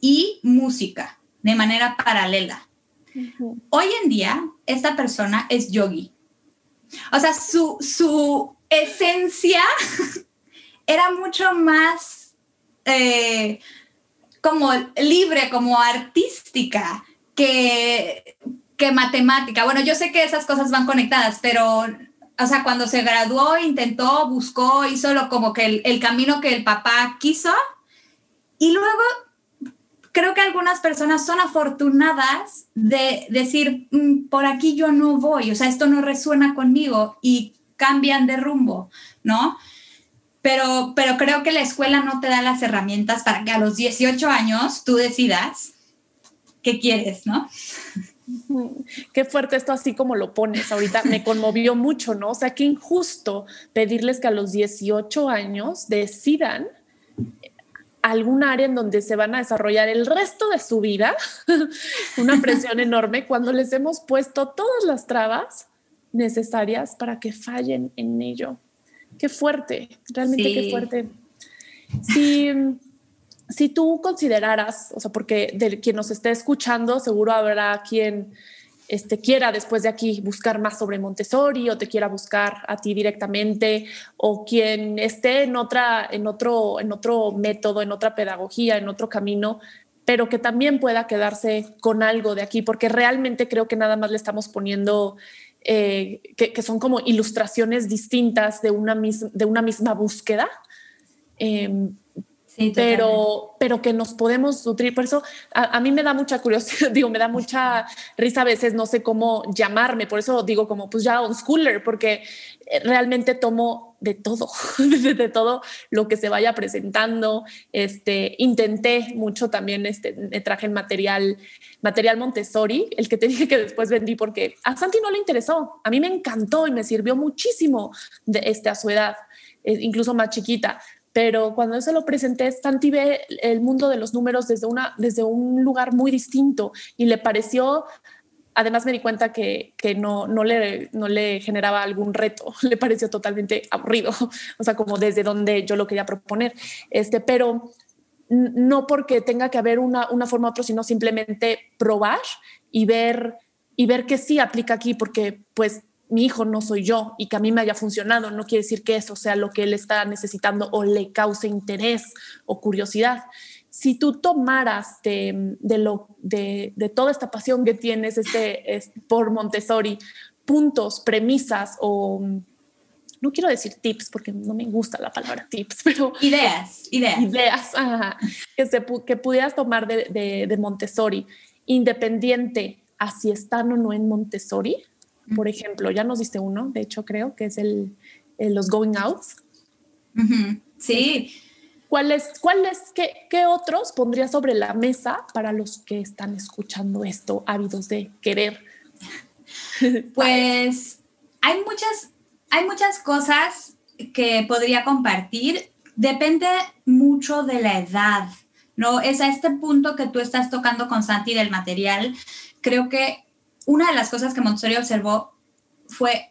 y música de manera paralela. Hoy en día, esta persona es yogi. O sea, su, su esencia [LAUGHS] era mucho más eh, como libre, como artística que, que matemática. Bueno, yo sé que esas cosas van conectadas, pero, o sea, cuando se graduó, intentó, buscó, hizo lo, como que el, el camino que el papá quiso. Y luego creo que algunas personas son afortunadas de decir, mm, por aquí yo no voy, o sea, esto no resuena conmigo y cambian de rumbo, ¿no? Pero, pero creo que la escuela no te da las herramientas para que a los 18 años tú decidas qué quieres, ¿no? [LAUGHS] Qué fuerte esto así como lo pones ahorita, me conmovió mucho, ¿no? O sea, qué injusto pedirles que a los 18 años decidan algún área en donde se van a desarrollar el resto de su vida, [LAUGHS] una presión enorme cuando les hemos puesto todas las trabas necesarias para que fallen en ello. Qué fuerte, realmente qué fuerte. Si, si tú consideraras, o sea, porque de quien nos esté escuchando, seguro habrá quien este, quiera después de aquí buscar más sobre Montessori o te quiera buscar a ti directamente o quien esté en, otra, en, otro, en otro método, en otra pedagogía, en otro camino, pero que también pueda quedarse con algo de aquí, porque realmente creo que nada más le estamos poniendo eh, que, son como ilustraciones distintas de una, de una misma búsqueda. Pero, pero que nos podemos nutrir. Por eso a, mí me da mucha curiosidad, [LAUGHS] digo, me da mucha risa a veces, no sé cómo llamarme, por eso digo como pues ya un schooler, porque eh, realmente tomo de todo, [LAUGHS] de, todo lo que se vaya presentando. Este, intenté mucho también, este, me traje material, material Montessori, el que [LAUGHS] te dije que después vendí porque a Santi no le interesó, a mí me encantó y me sirvió muchísimo de este, a su edad, eh, incluso más chiquita pero cuando eso lo presenté, Santi ve el mundo de los números desde, una, desde un lugar muy distinto y le pareció, además me di cuenta que, que no, no, le, no le generaba algún reto, [LAUGHS] le pareció totalmente aburrido, [LAUGHS] o sea, como desde donde yo lo quería proponer, este, pero no porque tenga que haber una, una forma u otra, sino simplemente probar y ver y ver que sí aplica aquí, porque pues mi hijo no soy yo y que a mí me haya funcionado, no quiere decir que eso sea lo que él está necesitando o le cause interés o curiosidad. Si tú tomaras de, lo, de, toda esta pasión que tienes este, por Montessori, puntos, premisas o no quiero decir tips porque no me gusta la palabra tips, pero ideas, ideas, ideas que, se, que pudieras tomar de, de Montessori, independiente a si están o no en Montessori, por ejemplo, ya nos diste uno, de hecho creo que es el, los going outs. Sí. ¿Cuáles, cuáles, qué, qué otros pondría sobre la mesa para los que están escuchando esto, ávidos de querer? [LAUGHS] Pues hay muchas, hay muchas cosas que podría compartir. Depende mucho de la edad, ¿no? Es a este punto que tú estás tocando con Santi del material. Creo que una de las cosas que Montessori observó fue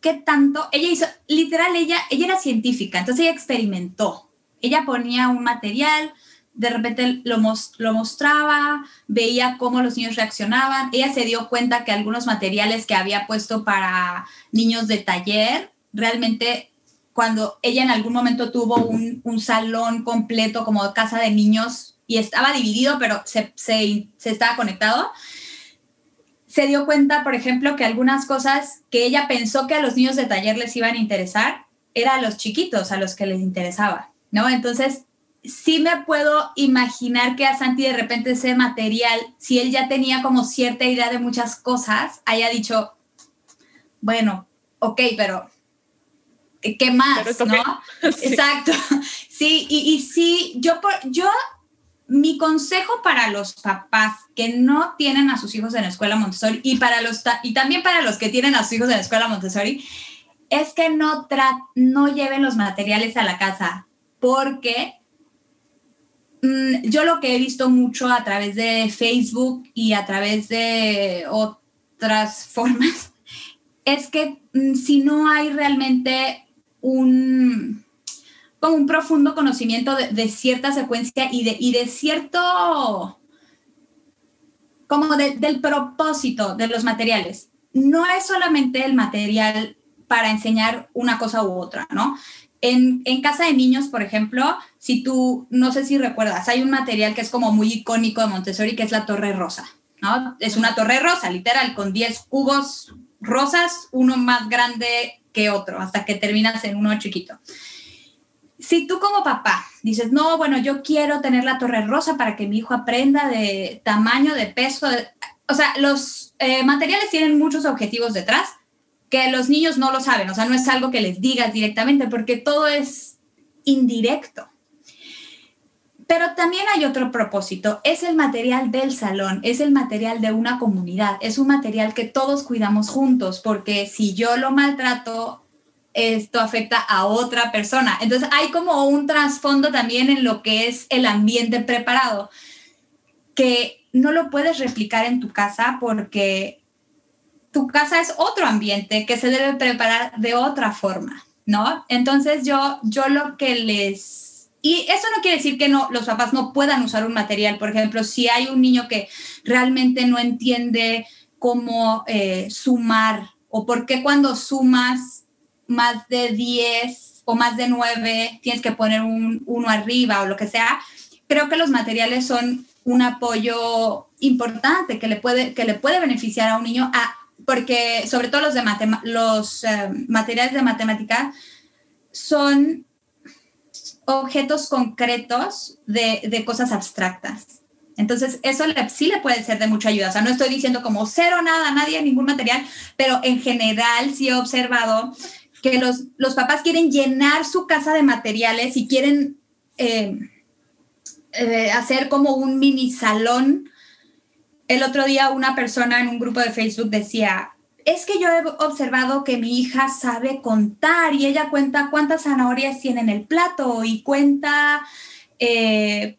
qué tanto, ella hizo, literal, ella, ella era científica, entonces ella experimentó. Ella ponía un material, de repente lo, lo mostraba, veía cómo los niños reaccionaban. Ella se dio cuenta que algunos materiales que había puesto para niños de taller, realmente cuando ella en algún momento tuvo un, un salón completo como casa de niños y estaba dividido, pero se, se, se estaba conectado, se dio cuenta, por ejemplo, que algunas cosas que ella pensó que a los niños de taller les iban a interesar, era a los chiquitos a los que les interesaba, ¿no? Entonces, sí me puedo imaginar que a Santi de repente ese material, si él ya tenía como cierta idea de muchas cosas, haya dicho, bueno, ok, pero ¿qué más? ¿no? [LAUGHS] Exacto. [LAUGHS] Sí, y, y sí, yo, por, yo mi consejo para los papás que no tienen a sus hijos en la escuela Montessori y, para los y también para los que tienen a sus hijos en la escuela Montessori es que no, no lleven los materiales a la casa porque mm, yo lo que he visto mucho a través de Facebook y a través de otras [LAUGHS] formas es que mm, si no hay realmente un como un profundo conocimiento de, cierta secuencia y de, y de cierto, como del propósito de los materiales. No es solamente el material para enseñar una cosa u otra, ¿no? En, en, casa de niños, por ejemplo, si tú, no sé si recuerdas, hay un material que es como muy icónico de Montessori, que es la torre rosa, ¿no? Es una torre rosa, literal, con 10 cubos rosas, uno más grande que otro, hasta que terminas en uno chiquito. Si tú como papá dices, no, bueno, yo quiero tener la torre rosa para que mi hijo aprenda de tamaño, de peso, o sea, los eh, materiales tienen muchos objetivos detrás que los niños no lo saben, o sea, no es algo que les digas directamente porque todo es indirecto. Pero también hay otro propósito, es el material del salón, es el material de una comunidad, es un material que todos cuidamos juntos, porque si yo lo maltrato, esto afecta a otra persona. Entonces hay como un trasfondo también en lo que es el ambiente preparado, que no lo puedes replicar en tu casa porque tu casa es otro ambiente que se debe preparar de otra forma, ¿no? Entonces yo, yo lo que les... Y eso no quiere decir que no, los papás no puedan usar un material. Por ejemplo, si hay un niño que realmente no entiende cómo eh, sumar o por qué cuando sumas más de 10 o más de 9 tienes que poner un uno arriba o lo que sea, creo que los materiales son un apoyo importante que le puede, que le puede beneficiar a un niño a porque sobre todo los, de los eh, materiales de matemática son objetos concretos de, de, cosas abstractas. Entonces, eso sí le puede ser de mucha ayuda. O sea, no estoy diciendo como cero, nada, nadie, ningún material, pero en general sí he observado que los, los papás quieren llenar su casa de materiales y quieren eh, eh, hacer como un mini salón el otro día una persona en un grupo de Facebook decía, es que yo he observado que mi hija sabe contar y ella cuenta cuántas zanahorias tiene en el plato y cuenta eh,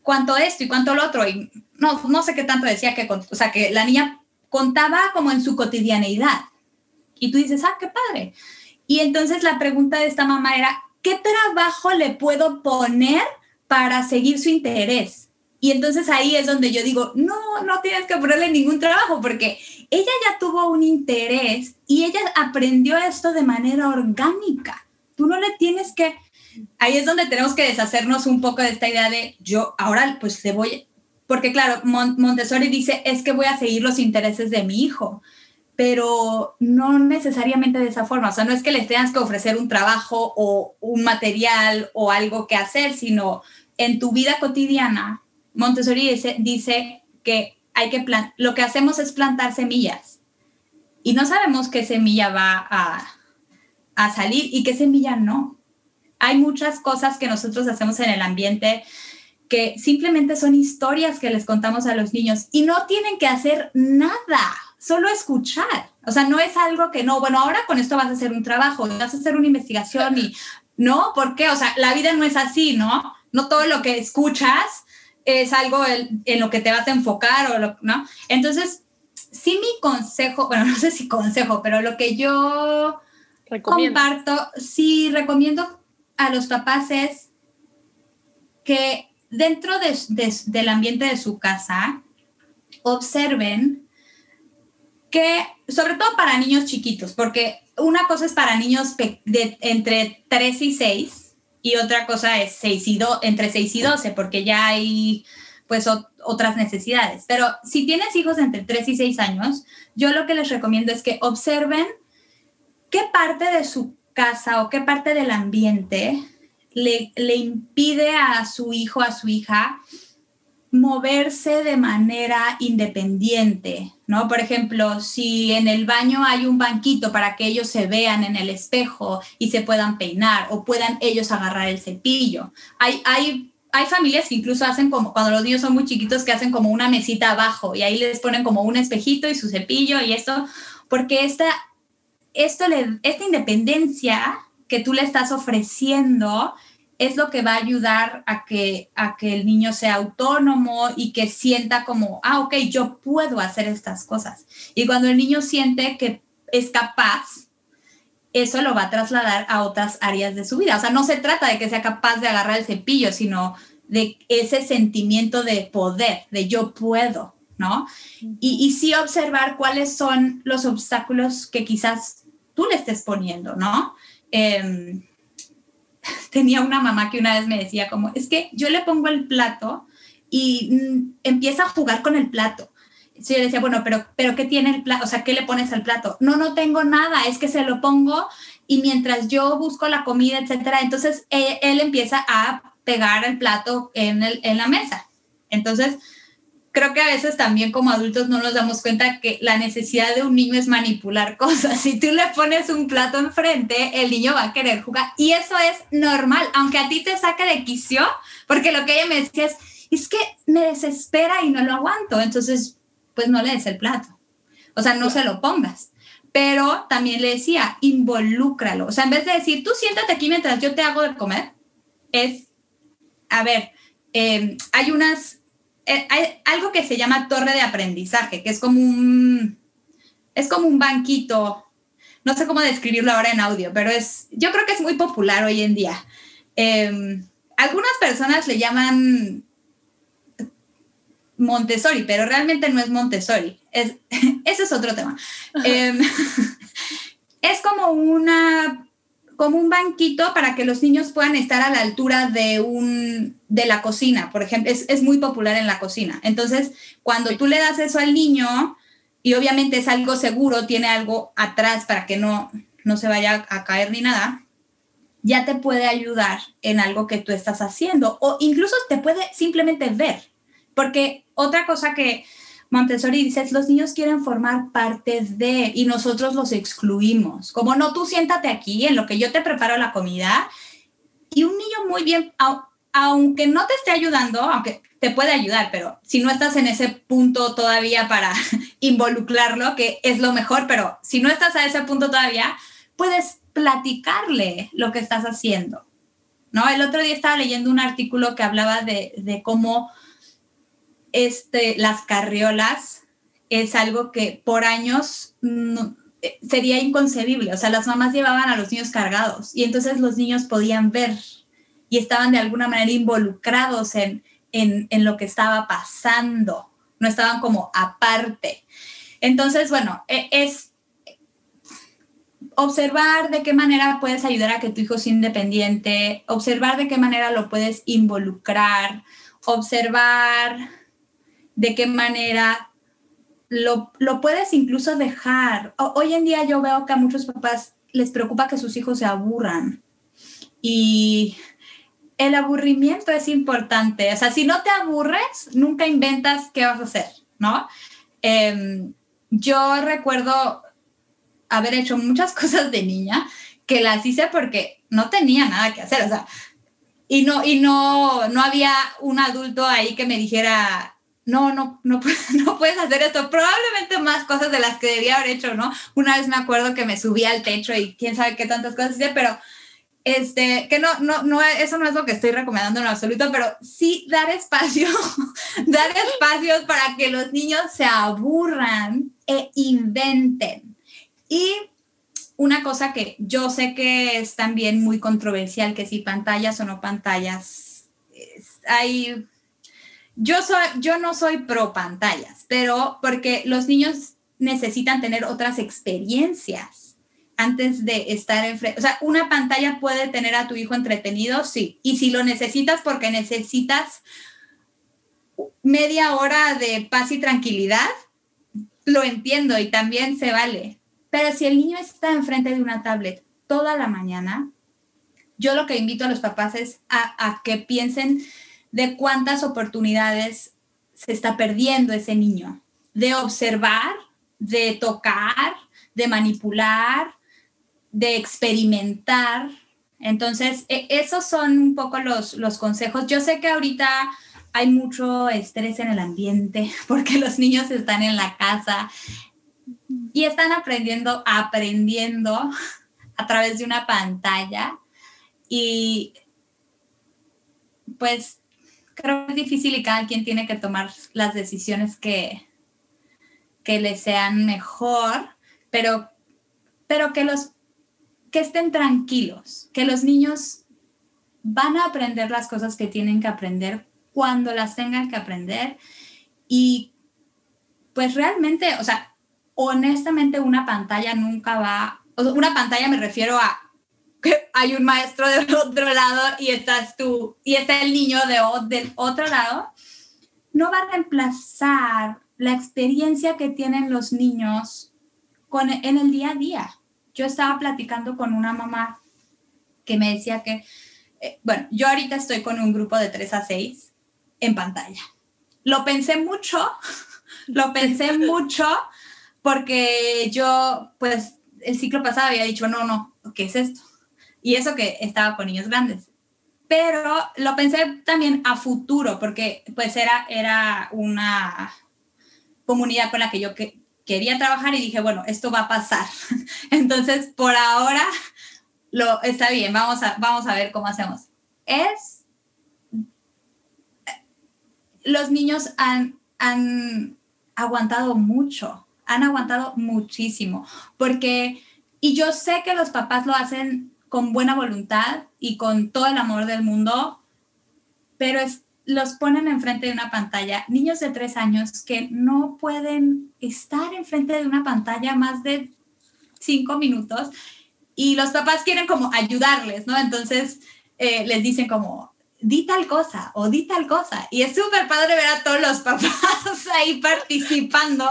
cuánto esto y cuánto lo otro. Y no, no sé qué tanto decía que, o sea, que la niña contaba como en su cotidianeidad. Y tú dices, ah, qué padre. Y entonces la pregunta de esta mamá era, ¿qué trabajo le puedo poner para seguir su interés? Y entonces ahí es donde yo digo, no, no tienes que ponerle ningún trabajo porque ella ya tuvo un interés y ella aprendió esto de manera orgánica. Tú no le tienes que... Ahí es donde tenemos que deshacernos un poco de esta idea de yo ahora pues le voy... Porque claro, Montessori dice, es que voy a seguir los intereses de mi hijo, pero no necesariamente de esa forma. O sea, no es que le tengas que ofrecer un trabajo o un material o algo que hacer, sino en tu vida cotidiana Montessori dice, que hay que lo que hacemos es plantar semillas y no sabemos qué semilla va a, a salir y qué semilla no. Hay muchas cosas que nosotros hacemos en el ambiente que simplemente son historias que les contamos a los niños y no tienen que hacer nada, solo escuchar. O sea, no es algo que no, bueno, ahora con esto vas a hacer un trabajo, vas a hacer una investigación y no, ¿por qué? O sea, la vida no es así, ¿no? No todo lo que escuchas es algo en, lo que te vas a enfocar o lo, ¿no? Entonces, sí mi consejo, bueno, [LAUGHS] no sé si consejo, pero lo que yo comparto, sí recomiendo a los papás es que dentro del ambiente de su casa observen que, sobre todo para niños chiquitos, porque una cosa es para niños entre 3 y 6, y otra cosa es seis y entre 6 y 12, porque ya hay pues otras necesidades. Pero si tienes hijos entre 3 y 6 años, yo lo que les recomiendo es que observen qué parte de su casa o qué parte del ambiente le, le impide a su hijo, a su hija, moverse de manera independiente, ¿no? Por ejemplo, si en el baño hay un banquito para que ellos se vean en el espejo y se puedan peinar o puedan ellos agarrar el cepillo. Hay, hay, hay familias que incluso hacen como, cuando los niños son muy chiquitos, que hacen como una mesita abajo y ahí les ponen como un espejito y su cepillo y esto, porque esta, esto le, esta independencia que tú le estás ofreciendo es lo que va a ayudar a que, a que el niño sea autónomo y que sienta como, ah, ok, yo puedo hacer estas cosas. Y cuando el niño siente que es capaz, eso lo va a trasladar a otras áreas de su vida. O sea, no se trata de que sea capaz de agarrar el cepillo, sino de ese sentimiento de poder, de yo puedo, ¿no? Y, y sí observar cuáles son los obstáculos que quizás tú le estés poniendo, ¿no? Em, [LAUGHS] tenía una mamá que una vez me decía como, es que yo le pongo el plato y mm, empieza a jugar con el plato. Sí, yo decía, bueno, pero, pero ¿qué tiene el plato? O sea, ¿qué le pones al plato? No, no tengo nada, es que se lo pongo y mientras yo busco la comida, etcétera, entonces él, él empieza a pegar el plato en, el, en la mesa. Entonces, creo que a veces también como adultos no nos damos cuenta que la necesidad de un niño es manipular [LAUGHS] cosas. Si tú le pones un plato enfrente, el niño va a querer jugar. Y eso es normal, aunque a ti te saque de quicio, porque lo que ella me decía es, es que me desespera y no lo aguanto. Entonces, pues no le des el plato. O sea, no se lo pongas. Pero también le decía, involúcralo. O sea, en vez de decir, tú siéntate aquí mientras yo te hago de comer, es, a ver, eh, hay unas hay algo que se llama torre de aprendizaje, que es como un, es como un banquito, no sé cómo describirlo ahora en audio, pero es, yo creo que es muy popular hoy en día. Em, algunas personas le llaman Montessori, pero realmente no es Montessori. Es, [LAUGHS] ese es otro tema. Em, [LAUGHS] es como una como un banquito para que los niños puedan estar a la altura de, un, de la cocina, por ejemplo, es, muy popular en la cocina. Entonces, cuando tú le das eso al niño, y obviamente es algo seguro, tiene algo atrás para que no, no se vaya a caer ni nada, ya te puede ayudar en algo que tú estás haciendo o incluso te puede simplemente ver. Porque otra cosa que Montessori dice, los niños quieren formar parte de y nosotros los excluimos. Como no, tú siéntate aquí en lo que yo te preparo la comida y un niño muy bien, aunque no te esté ayudando, aunque te puede ayudar, pero si no estás en ese punto todavía para [LAUGHS] involucrarlo, que es lo mejor, pero si no estás a ese punto todavía, puedes platicarle lo que estás haciendo. ¿No? El otro día estaba leyendo un artículo que hablaba de, de cómo este, las carriolas es algo que por años eh, sería inconcebible. O sea, las mamás llevaban a los niños cargados y entonces los niños podían ver y estaban de alguna manera involucrados en, en, lo que estaba pasando, no estaban como aparte. Entonces, bueno, e, es observar de qué manera puedes ayudar a que tu hijo sea independiente, observar de qué manera lo puedes involucrar, observar de qué manera lo, puedes incluso dejar. hoy en día yo veo que a muchos papás les preocupa que sus hijos se aburran y el aburrimiento es importante. O sea, si no te aburres, nunca inventas qué vas a hacer, ¿no? Em, yo recuerdo haber hecho muchas [LAUGHS] cosas de niña que las hice porque no tenía nada que hacer, o sea, y no, y no, no había un adulto ahí que me dijera, no, no, no, [LAUGHS] no puedes hacer esto. Probablemente más cosas de las que debía haber hecho, ¿no? Una vez me acuerdo que me subí al techo y quién sabe qué tantas cosas hice, pero este, que no, no, no, eso no es lo que estoy recomendando en absoluto, pero sí dar espacio, [LAUGHS] dar espacios para que los niños se aburran e inventen. Y una cosa que yo sé que es también muy controversial, que si pantallas o no pantallas, hay yo, soy, yo no soy pro pantallas, pero porque los niños necesitan tener otras experiencias antes de estar enfrente. O sea, una pantalla puede tener a tu hijo entretenido, sí. Y si lo necesitas porque necesitas media hora de paz y tranquilidad, lo entiendo y también se vale. Pero si el niño está enfrente de una tablet toda la mañana, yo lo que invito a los papás es a, a que piensen de cuántas oportunidades se está perdiendo ese niño, de observar, de tocar, de manipular, de experimentar. Entonces, e, esos son un poco los, los consejos. Yo sé que ahorita hay mucho estrés en el ambiente [LAUGHS] porque los niños están en la casa y están aprendiendo, aprendiendo a través de una pantalla. Y pues creo que es difícil y cada quien tiene que tomar las decisiones que, que le sean mejor, pero, pero que los que estén tranquilos, que los niños van a aprender las cosas que tienen que aprender cuando las tengan que aprender y pues realmente, o sea, honestamente una pantalla nunca va, una pantalla me refiero a hay un maestro del otro lado y estás tú y está el niño de, del otro lado, no va a reemplazar la experiencia que tienen los niños con, en el día a día. Yo estaba platicando con una mamá que me decía que, eh, bueno, yo ahorita estoy con un grupo de 3 a 6 en pantalla. Lo pensé mucho, [LAUGHS] lo pensé [LAUGHS] mucho porque yo, pues, el ciclo pasado había dicho, no, no, ¿qué es esto? Y eso que estaba con niños grandes. Pero lo pensé también a futuro, porque pues era, era una comunidad con la que yo quería trabajar y dije, bueno, esto va a pasar. [LAUGHS] Entonces, por ahora, lo, está bien, vamos a, vamos a ver cómo hacemos. Es, los niños han, han aguantado mucho, han aguantado muchísimo, porque, y yo sé que los papás lo hacen con buena voluntad y con todo el amor del mundo, pero los ponen enfrente de una pantalla, niños de tres años que no pueden estar enfrente de una pantalla más de cinco minutos y los papás quieren como ayudarles, ¿no? Entonces eh, les dicen como, di tal cosa o di tal cosa. Y es súper padre ver a todos los papás [LAUGHS] ahí participando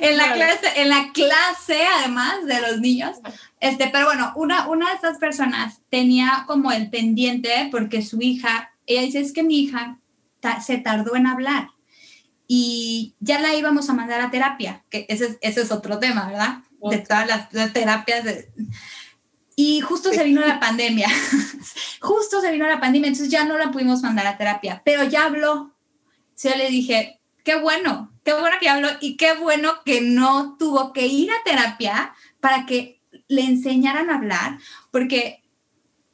en la, clase, en la clase, además de los niños. Este, pero bueno, una, una de estas personas tenía como el pendiente porque su hija, ella dice, es que mi hija se tardó en hablar y ya la íbamos a mandar a terapia, que ese, ese es otro tema, ¿verdad? De todas las, terapias. Y justo se vino la pandemia, [LAUGHS] justo se vino la pandemia, entonces ya no la pudimos mandar a terapia, pero ya habló. Yo le dije, qué bueno, qué bueno que habló y qué bueno que no tuvo que ir a terapia para que le enseñaran a hablar, porque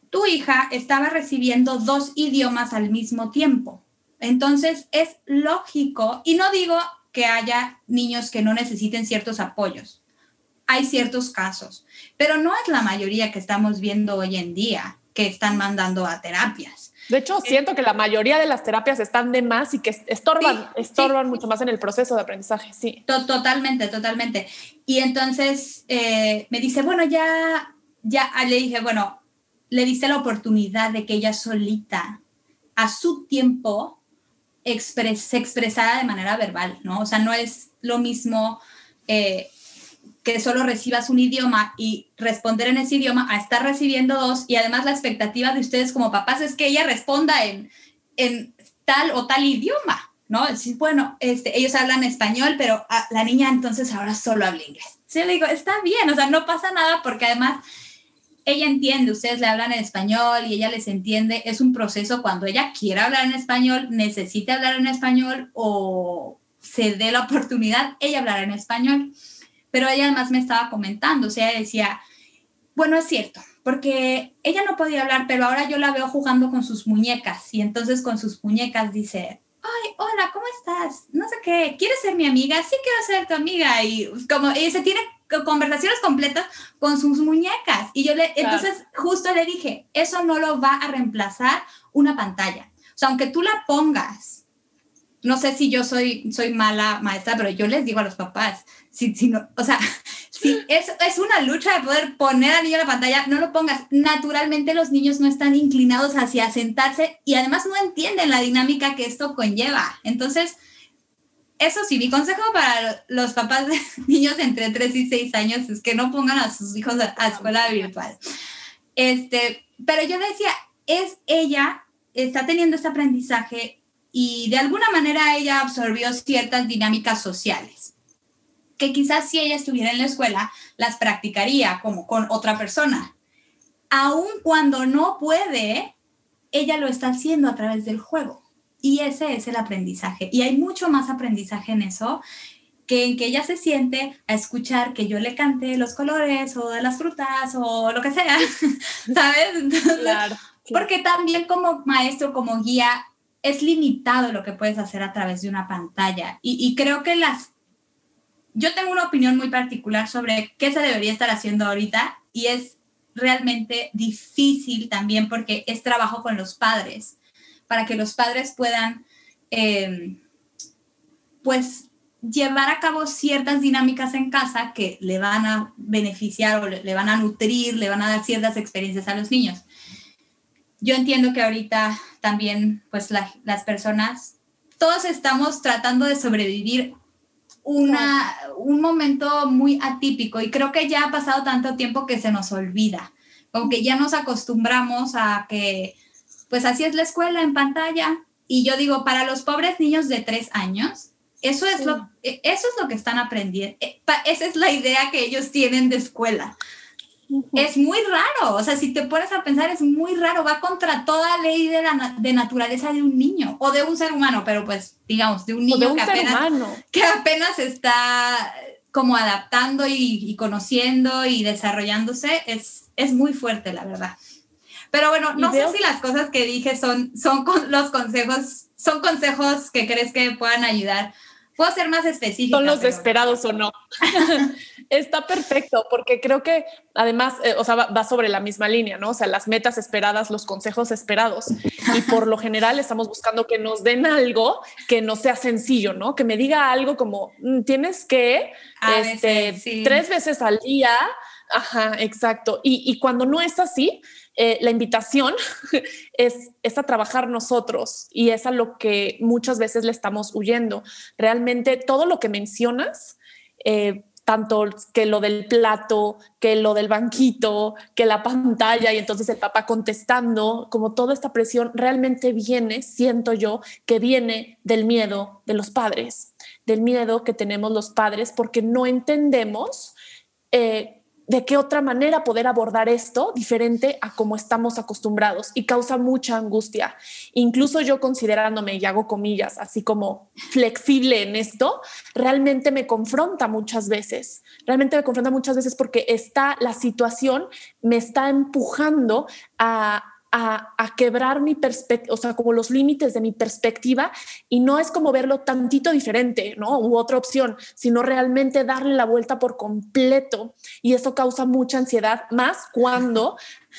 tu hija estaba recibiendo dos idiomas al mismo tiempo. Entonces es lógico, y no digo que haya niños que no necesiten ciertos apoyos, hay ciertos casos, pero no es la mayoría que estamos viendo hoy en día que están mandando a terapias. De hecho, siento que la mayoría de las terapias están de más y que estorban, estorban mucho más en el proceso de aprendizaje, sí. Totalmente, totalmente. Y entonces eh, me dice, bueno, ya, ya ah, le dije, bueno, le dice la oportunidad de que ella solita, a su tiempo, se expresara de manera verbal, ¿no? O sea, no es lo mismo eh, que solo recibas un idioma y responder en ese idioma a estar recibiendo dos y además la expectativa de ustedes como papás es que ella responda en, en tal o tal idioma, ¿no? Es bueno, este, ellos hablan español, pero ah, la niña entonces ahora solo habla inglés. Sí, le digo, está bien, o sea, no pasa nada porque además ella entiende, ustedes le hablan en español y ella les entiende, es un proceso cuando ella quiere hablar en español, necesita hablar en español o se dé la oportunidad, ella hablará en español. Pero ella además me estaba comentando, o sea, decía, bueno, es cierto, porque ella no podía hablar, pero ahora yo la veo jugando con sus muñecas y entonces con sus muñecas dice, ay, hola, ¿cómo estás? No sé qué, ¿quieres ser mi amiga? Sí quiero ser tu amiga y como y se tiene conversaciones completas con sus muñecas. Y yo le, entonces justo le dije, eso no lo va a reemplazar una pantalla. O sea, aunque tú la pongas, no sé si yo soy, soy mala maestra, pero yo les digo a los papás, si, si no, o sea, [LAUGHS] si es, es una lucha de poder poner al niño en la pantalla, no lo pongas. Naturalmente los niños no están inclinados hacia sentarse y además no entienden la dinámica que esto conlleva. Entonces, eso sí, mi consejo para los papás de [LAUGHS] niños entre 3 y 6 años es que no pongan a sus hijos a, escuela virtual. Este, pero yo decía, es ella, está teniendo este aprendizaje y de alguna manera ella absorbió ciertas dinámicas sociales que quizás si ella estuviera en la escuela las practicaría como con otra persona. Aun cuando no puede, ella lo está haciendo a través del juego. Y ese es el aprendizaje. Y hay mucho más aprendizaje en eso que en que ella se siente a escuchar que yo le cante los colores o de las frutas o lo que sea, [LAUGHS] ¿sabes? claro, Porque también como maestro, como guía, es limitado lo que puedes hacer a través de una pantalla. Y, y creo que las... Yo tengo una opinión muy particular sobre qué se debería estar haciendo ahorita y es realmente difícil también porque es trabajo con los padres, para que los padres puedan, eh, pues, llevar a cabo ciertas dinámicas en casa que le van a beneficiar o le, van a nutrir, le van a dar ciertas experiencias a los niños. Yo entiendo que ahorita también, pues las personas, todos estamos tratando de sobrevivir una, un momento muy atípico y creo que ya ha pasado tanto tiempo que se nos olvida, aunque ya nos acostumbramos a que, pues así es la escuela en pantalla. Y yo digo, para los pobres niños de tres años, eso es, lo, e, eso es lo que están aprendiendo. E, esa es la idea que ellos tienen de escuela. Es muy raro, o sea, si te pones a pensar, es muy raro, va contra toda ley de, la, de naturaleza de un niño o de un ser humano, pero pues, digamos, de un niño que, apenas, que apenas está como adaptando y, conociendo y desarrollándose, es, es muy fuerte, la verdad. Pero bueno, no sé si las cosas que dije son, son los consejos, son consejos que crees que puedan ayudar Puedo ser más específico. Son los esperados o no. [LAUGHS] Está perfecto, porque creo que además, eh, o sea, va, sobre la misma línea, ¿no? O sea, las metas esperadas, los consejos esperados. Y por lo general estamos buscando que nos den algo que no sea sencillo, ¿no? Que me diga algo como, mm, tienes que, este, tres veces al día. Ajá, exacto. Y, y cuando no es así, eh, la invitación [LAUGHS] es, es, a trabajar nosotros y es a lo que muchas veces le estamos huyendo. Realmente todo lo que mencionas, eh, tanto que lo del plato, que lo del banquito, que la pantalla y entonces el papá contestando, como toda esta presión realmente viene, siento yo, que viene del miedo de los padres, del miedo que tenemos los padres porque no entendemos eh, de qué otra manera poder abordar esto diferente a como estamos acostumbrados y causa mucha angustia. Incluso yo considerándome, y hago comillas, así como flexible en esto, realmente me confronta muchas veces, realmente me confronta muchas veces porque está la situación, me está empujando a a, quebrar mi perspectiva, o sea, como los límites de mi perspectiva y no es como verlo tantito diferente, ¿no? U otra opción, sino realmente darle la vuelta por completo y eso causa mucha ansiedad, más cuando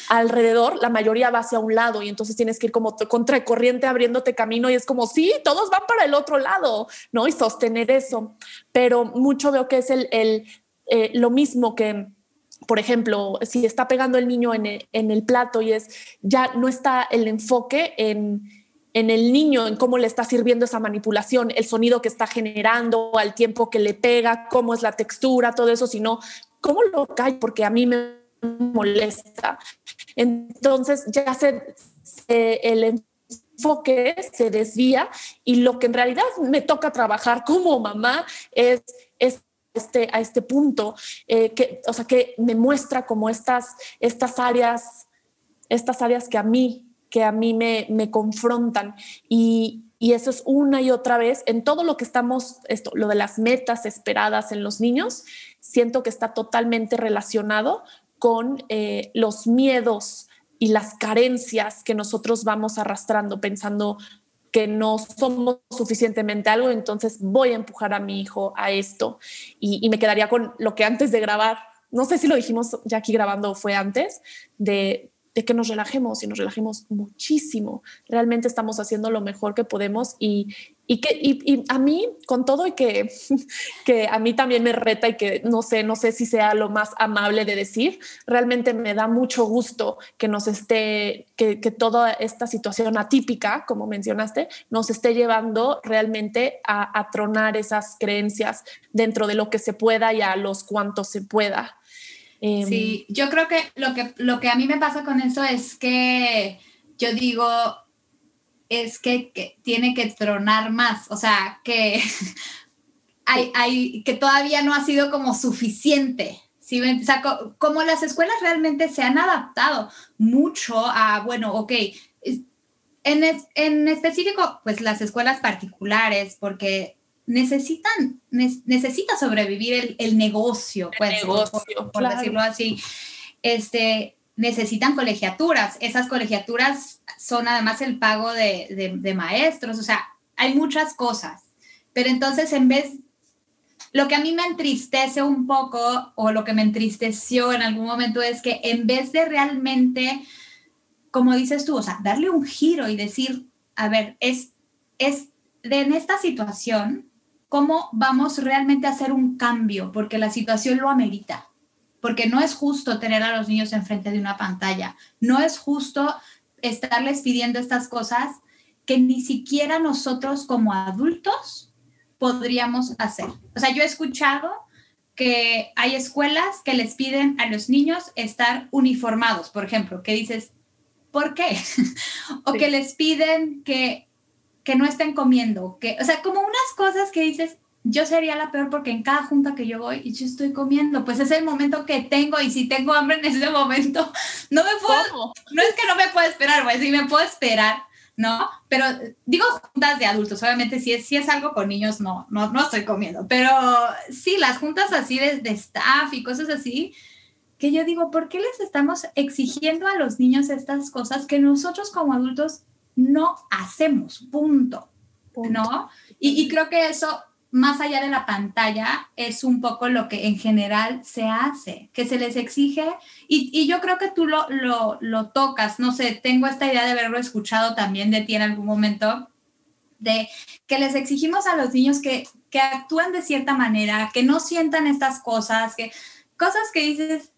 alrededor la mayoría va hacia un lado y entonces tienes que ir como contracorriente abriéndote camino y es como, sí, todos van para el otro lado, ¿no? Y sostener eso. Pero mucho veo que es el, el eh, lo mismo que por ejemplo, si está pegando el niño en el, plato y es ya no está el enfoque en, el niño, en cómo le está sirviendo esa manipulación, el sonido que está generando, al tiempo que le pega, cómo es la textura, todo eso, sino cómo lo cae, porque a mí me molesta. Entonces ya se, el enfoque se desvía y lo que en realidad me toca trabajar como mamá es, es este, a este punto, eh, que, o sea, que me muestra como estas, estas áreas, estas áreas que a mí, que a mí me, me confrontan. Y, y eso es una y otra vez. En todo lo que estamos, esto, lo de las metas esperadas en los niños, siento que está totalmente relacionado con eh, los miedos y las carencias que nosotros vamos arrastrando pensando que no somos suficientemente algo, entonces voy a empujar a mi hijo a esto y, me quedaría con lo que antes de grabar, no sé si lo dijimos ya aquí grabando fue antes, de que nos relajemos y nos relajemos muchísimo. Realmente estamos haciendo lo mejor que podemos y, y que y, a mí, con todo y que, [LAUGHS] que a mí también me reta y que no sé, no sé si sea lo más amable de decir, realmente me da mucho gusto que nos esté, que, que toda esta situación atípica, como mencionaste, nos esté llevando realmente a, a tronar esas creencias dentro de lo que se pueda y a los cuantos se pueda. Em, sí, yo creo que lo, que lo que a mí me pasa con eso es que yo digo, es que, tiene que tronar más, o sea, que, [LAUGHS] hay, hay, que todavía no ha sido como suficiente. ¿sí? O sea, como las escuelas realmente se han adaptado mucho a, bueno, ok, en, en específico, pues las escuelas particulares, porque necesitan, necesita sobrevivir el, negocio, pues, por, decirlo así. Este, necesitan colegiaturas. Esas colegiaturas son además el pago de, de, maestros, o sea, hay muchas cosas. Pero entonces, en vez, lo que a mí me entristece un poco o lo que me entristeció en algún momento es que en vez de realmente, como dices tú, o sea, darle un giro y decir, a ver, es, es de en esta situación, ¿cómo vamos realmente a hacer un cambio? Porque la situación lo amerita. Porque no es justo tener a los niños enfrente de una pantalla. No es justo estarles pidiendo estas cosas que ni siquiera nosotros como adultos podríamos hacer. O sea, yo he escuchado que hay escuelas que les piden a los niños estar uniformados, por ejemplo, que dices, ¿por qué? [LAUGHS] o que les piden que, que no estén comiendo, que, o sea, como unas cosas que dices, yo sería la peor porque en cada junta que yo voy y yo estoy comiendo, pues es el momento que tengo y si tengo hambre en ese momento, [LAUGHS] no me puedo, no es que no me puedo esperar, pues sí me puedo esperar, ¿no? Pero digo juntas de adultos, obviamente si es, si es algo con niños, no, no, no estoy comiendo, pero sí, las juntas así de, de staff y cosas así, que yo digo, ¿por qué les estamos exigiendo a los niños estas cosas que nosotros como adultos no hacemos? Punto. ¿No? Y, y creo que eso más allá de la pantalla, es un poco lo que en general se hace, que se les exige, y, yo creo que tú lo, lo, tocas, no sé, tengo esta idea de haberlo escuchado también de ti en algún momento, de que les exigimos a los niños que, que actúen de cierta manera, que no sientan estas cosas, que cosas que dices,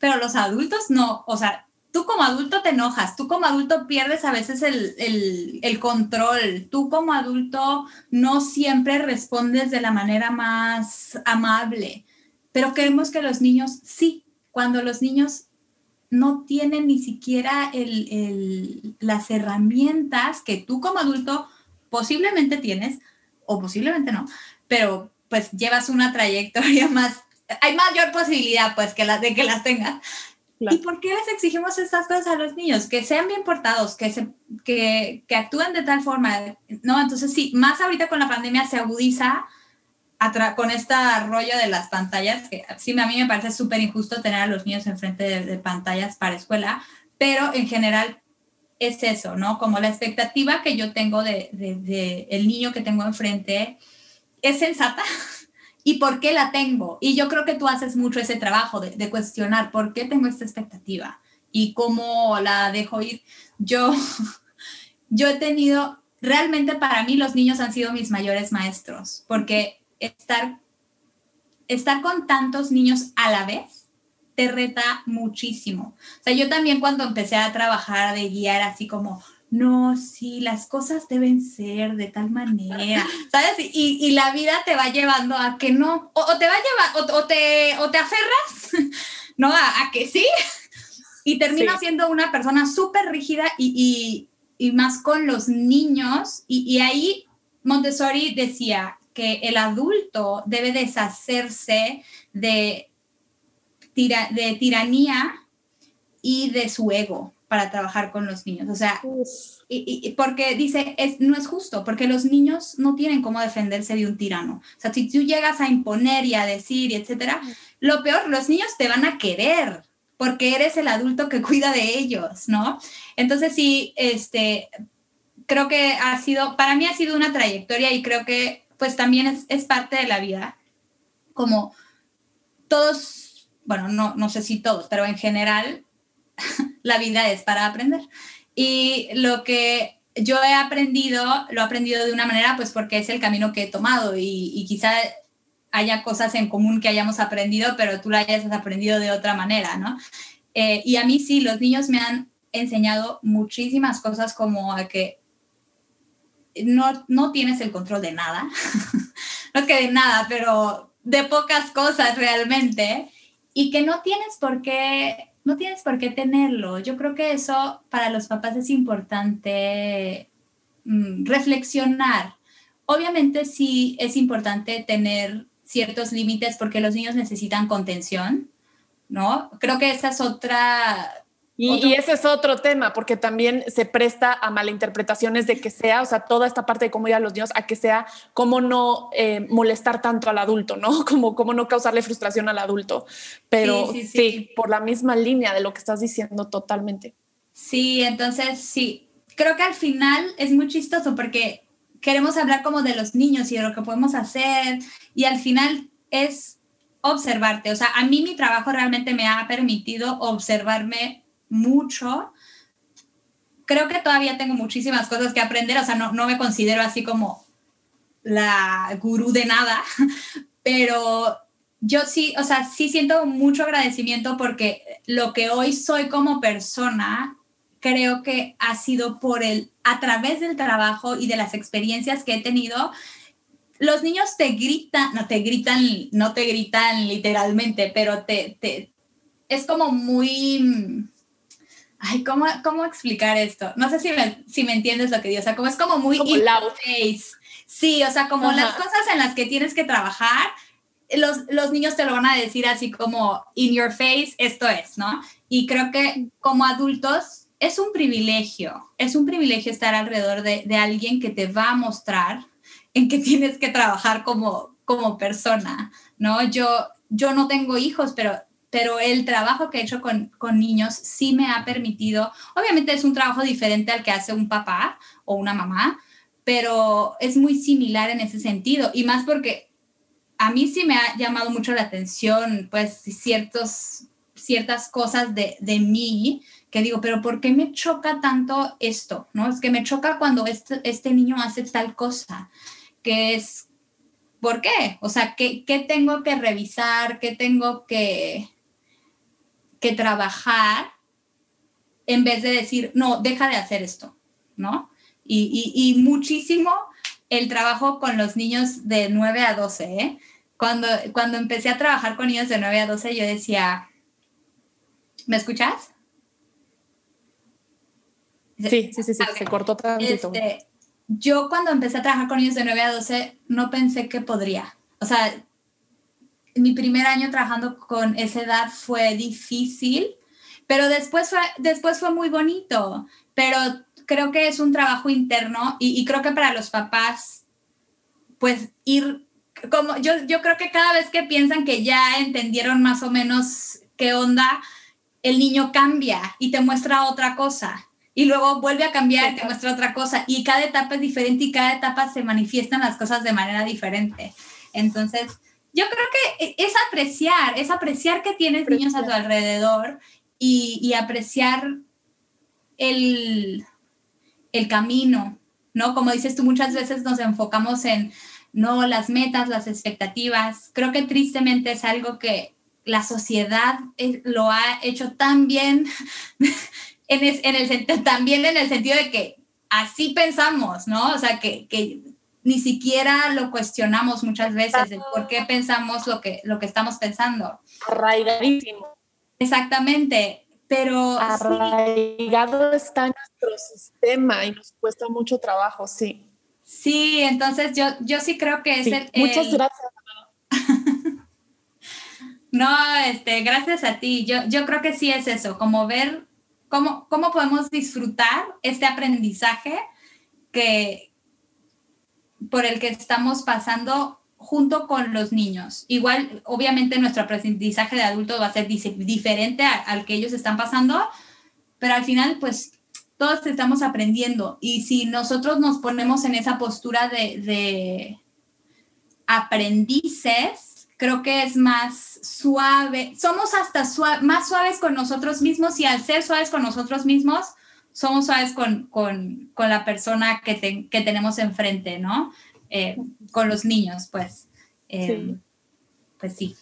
pero los adultos no, o sea, tú como adulto te enojas, tú como adulto pierdes a veces el, control, tú como adulto no siempre respondes de la manera más amable, pero queremos que los niños sí, cuando los niños no tienen ni siquiera las herramientas que tú como adulto posiblemente tienes o posiblemente no, pero pues llevas una trayectoria [LAUGHS] más, hay mayor posibilidad pues que la, de que las tengas. ¿Y por qué les exigimos estas cosas a los niños? Que sean bien portados, que, se, que, que actúen de tal forma, ¿no? Entonces sí, más ahorita con la pandemia se agudiza con este rollo de las pantallas, que sí, a mí me parece súper injusto tener a los niños enfrente de, de pantallas para escuela, pero en general es eso, ¿no? Como la expectativa que yo tengo de, de, de el niño que tengo enfrente es sensata, y por qué la tengo. Y yo creo que tú haces mucho ese trabajo de, cuestionar por qué tengo esta expectativa y cómo la dejo ir. Yo, [LAUGHS] yo he tenido, realmente para mí los niños han sido mis mayores maestros, porque estar, estar con tantos niños a la vez te reta muchísimo. O sea, yo también cuando empecé a trabajar de guiar así como, no, sí, las cosas deben ser de tal manera, [LAUGHS] ¿sabes? Y, la vida te va llevando a que no, o, te va a llevar, o, te, o te aferras, [LAUGHS] ¿no? A, que sí, y terminas siendo una persona súper rígida y, más con los niños, y, ahí Montessori decía que el adulto debe deshacerse de, de tiranía y de su ego, para trabajar con los niños. O sea, y, porque dice, es, no es justo, porque los niños no tienen cómo defenderse de un tirano. O sea, si tú llegas a imponer y a decir, y etcétera, lo peor, los niños te van a querer porque eres el adulto que [LAUGHS] cuida de ellos, ¿no? Entonces sí, este, creo que ha sido, para mí ha sido una trayectoria y creo que pues también es, es parte de la vida, como todos, bueno, no, no sé si todos, pero en general [LAUGHS] la vida es para aprender. Y lo que yo he aprendido, lo he aprendido de una manera, pues porque es el camino que he tomado y, quizá haya cosas en común que hayamos aprendido, pero tú la hayas aprendido de otra manera, ¿no? Eh, y a mí sí, los niños me han enseñado muchísimas cosas como a que no, no tienes el control de nada, [LAUGHS] no es que de nada, pero de pocas cosas realmente, y que no tienes por qué no tienes por qué tenerlo. Yo creo que eso para los papás es importante mm, reflexionar. Obviamente sí es importante tener ciertos límites porque los niños necesitan contención, ¿no? Creo que esa es otra y, ese es otro tema, porque también se presta a malinterpretaciones de que sea, o sea, toda esta parte de cómo ir a los niños, a que sea cómo no eh, molestar tanto al adulto, ¿no? [LAUGHS] Como cómo no causarle frustración al adulto. Pero sí, sí, por la misma línea de lo que estás diciendo totalmente. Sí, entonces sí, creo que al final es muy chistoso porque queremos hablar como de los niños y de lo que podemos hacer y al final es observarte. O sea, a mí mi trabajo realmente me ha permitido observarme mucho. Creo que todavía tengo muchísimas cosas que aprender, o sea, no, no me considero así como la gurú de nada, [LAUGHS] pero yo sí, o sea, sí siento mucho agradecimiento porque lo que hoy soy como persona, creo que ha sido por el, a través del trabajo y de las experiencias que he tenido. Los niños te gritan, no te gritan, no te gritan literalmente, pero te, te es como muy, ay, ¿cómo, ¿cómo explicar esto? No sé si me, si me entiendes lo que digo, o sea, como es como muy como face. Sí, o sea, como las cosas en las que tienes que trabajar, los, los, niños te lo van a decir así como in your face, esto es, ¿no? Y creo que como adultos es un privilegio, es un privilegio estar alrededor de, de alguien que te va a mostrar en qué [LAUGHS] tienes que trabajar como, como persona, ¿no? Yo, yo no tengo hijos, pero, pero el trabajo que he hecho con, con niños sí me ha permitido, obviamente es un trabajo diferente al que hace un papá o una mamá, pero es muy similar en ese sentido, y más porque a mí sí me ha llamado mucho la atención, pues, ciertos, ciertas cosas de, de mí que digo, pero ¿por qué me choca tanto esto? ¿No? Es que me choca cuando este, este niño hace tal cosa, que es, ¿por qué? O sea, ¿qué, qué tengo que revisar? ¿Qué tengo que, que trabajar? En vez de decir, no, deja de hacer esto, ¿no? Y, y, y muchísimo el trabajo con los niños de 9 a 12. ¿eh? Cuando, cuando empecé a trabajar con niños de 9 a 12, yo decía, ¿me escuchas? Sí, sí, sí, sí se cortó tantito. Este, yo cuando empecé a trabajar con niños de 9 a 12, no pensé que podría. O sea, mi primer año trabajando con esa edad fue difícil, pero después fue, después fue muy bonito. Pero creo que es un trabajo interno y, creo que para los papás, pues ir, como yo, yo creo que cada vez que piensan que ya entendieron más o menos qué onda, el niño cambia y te muestra otra cosa. Y luego vuelve a cambiar y te muestra otra cosa. Y cada etapa es diferente y cada etapa se manifiestan las cosas de manera diferente. Entonces, yo creo que es apreciar, es apreciar que tienes niños a tu alrededor y, y apreciar el, el camino, ¿no? Como dices tú, muchas veces nos enfocamos en, no, las metas, las expectativas. Creo que tristemente es algo que la sociedad lo ha hecho tan bien, [LAUGHS] en, el, también en el sentido de que así pensamos, ¿no? O sea, que, que ni siquiera lo cuestionamos muchas veces, el por qué pensamos lo que, lo que estamos pensando. Arraigadísimo. Exactamente pero arraigado está nuestro sistema y nos cuesta mucho trabajo, sí. Sí, entonces yo, yo sí creo que es el, Muchas gracias. [LAUGHS] no, este, gracias a ti. Yo, yo creo que sí es eso, como ver cómo, cómo podemos disfrutar este aprendizaje que por el que estamos pasando junto con los niños. Igual, obviamente, nuestro aprendizaje de adulto va a ser diferente al que ellos están pasando, pero al final, pues, todos estamos aprendiendo. Y si nosotros nos ponemos en esa postura de, de aprendices, creo que es más suave. Somos hasta más suaves con nosotros mismos y al ser suaves con nosotros mismos, somos suaves con, con, con la persona que, que tenemos enfrente, ¿no? Eh, con los niños, pues. Eh, pues sí.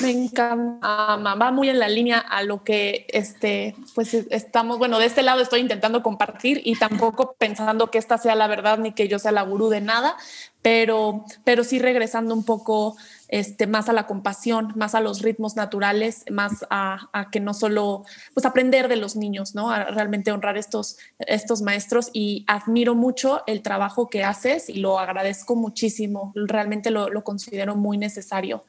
Me encanta, va muy en la línea a lo que este, pues estamos, bueno, de este lado estoy intentando compartir y tampoco pensando que esta sea la verdad ni que yo sea la gurú de nada, pero, pero sí regresando un poco este, más a la compasión, más a los ritmos naturales, más a, que no solo, pues aprender de los niños, ¿no? A realmente honrar estos, estos maestros y admiro mucho el trabajo que haces y lo agradezco muchísimo, realmente lo, considero muy necesario.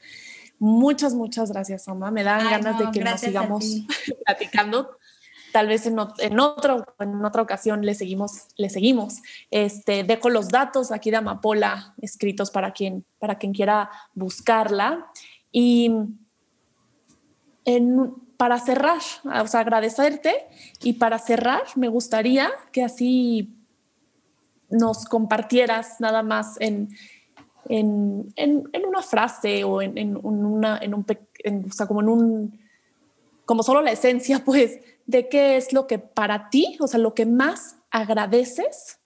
Muchas, muchas gracias, mamá. Me dan ganas de que nos sigamos [LAUGHS] platicando tal vez en, en, otro, en otra ocasión le seguimos, le seguimos. Este, dejo los datos aquí de Amapola escritos para quien, para quien quiera buscarla. Y en, para cerrar, o sea, agradecerte y para cerrar me gustaría que así nos compartieras nada más en, en, una frase o en, una, en un, o sea, como en un, como solo la esencia, [LAUGHS] pues, de qué es lo que para ti, o sea, lo que más agradeces,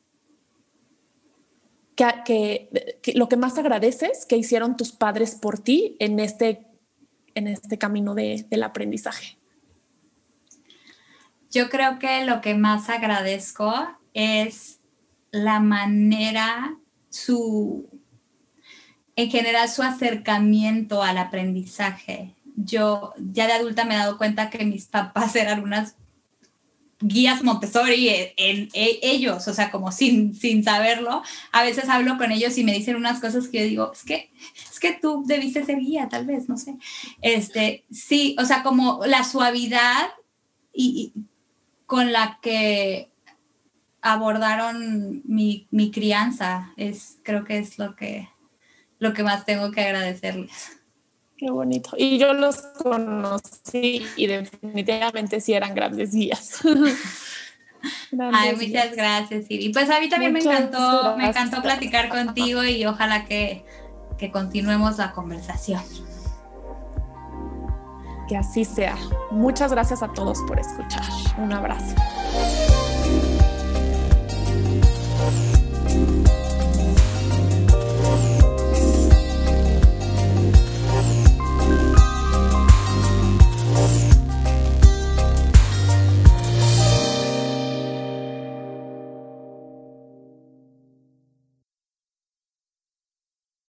que, lo que más agradeces que hicieron tus padres por ti en este, en este camino de, del aprendizaje. Yo creo que lo que más agradezco es la manera, su, en general, su acercamiento al aprendizaje. Yo ya de adulta me he dado cuenta que mis papás eran unas guías Montessori en, ellos, o sea, como sin, sin saberlo. A veces hablo con ellos y me dicen unas cosas que yo digo, es que, es que tú debiste ser guía, tal vez, no sé. Este, sí, o sea, como la suavidad y con la que abordaron mi, crianza. Es, creo que es lo que, lo que más tengo que agradecerles. Qué bonito. Y yo los conocí y definitivamente sí eran grandes guías. [LAUGHS] grandes Ay, muchas gracias, Siri. Pues a mí también me encantó, me encantó platicar contigo y ojalá que, que continuemos la conversación. Que así sea. Muchas gracias a todos por escuchar. Un abrazo.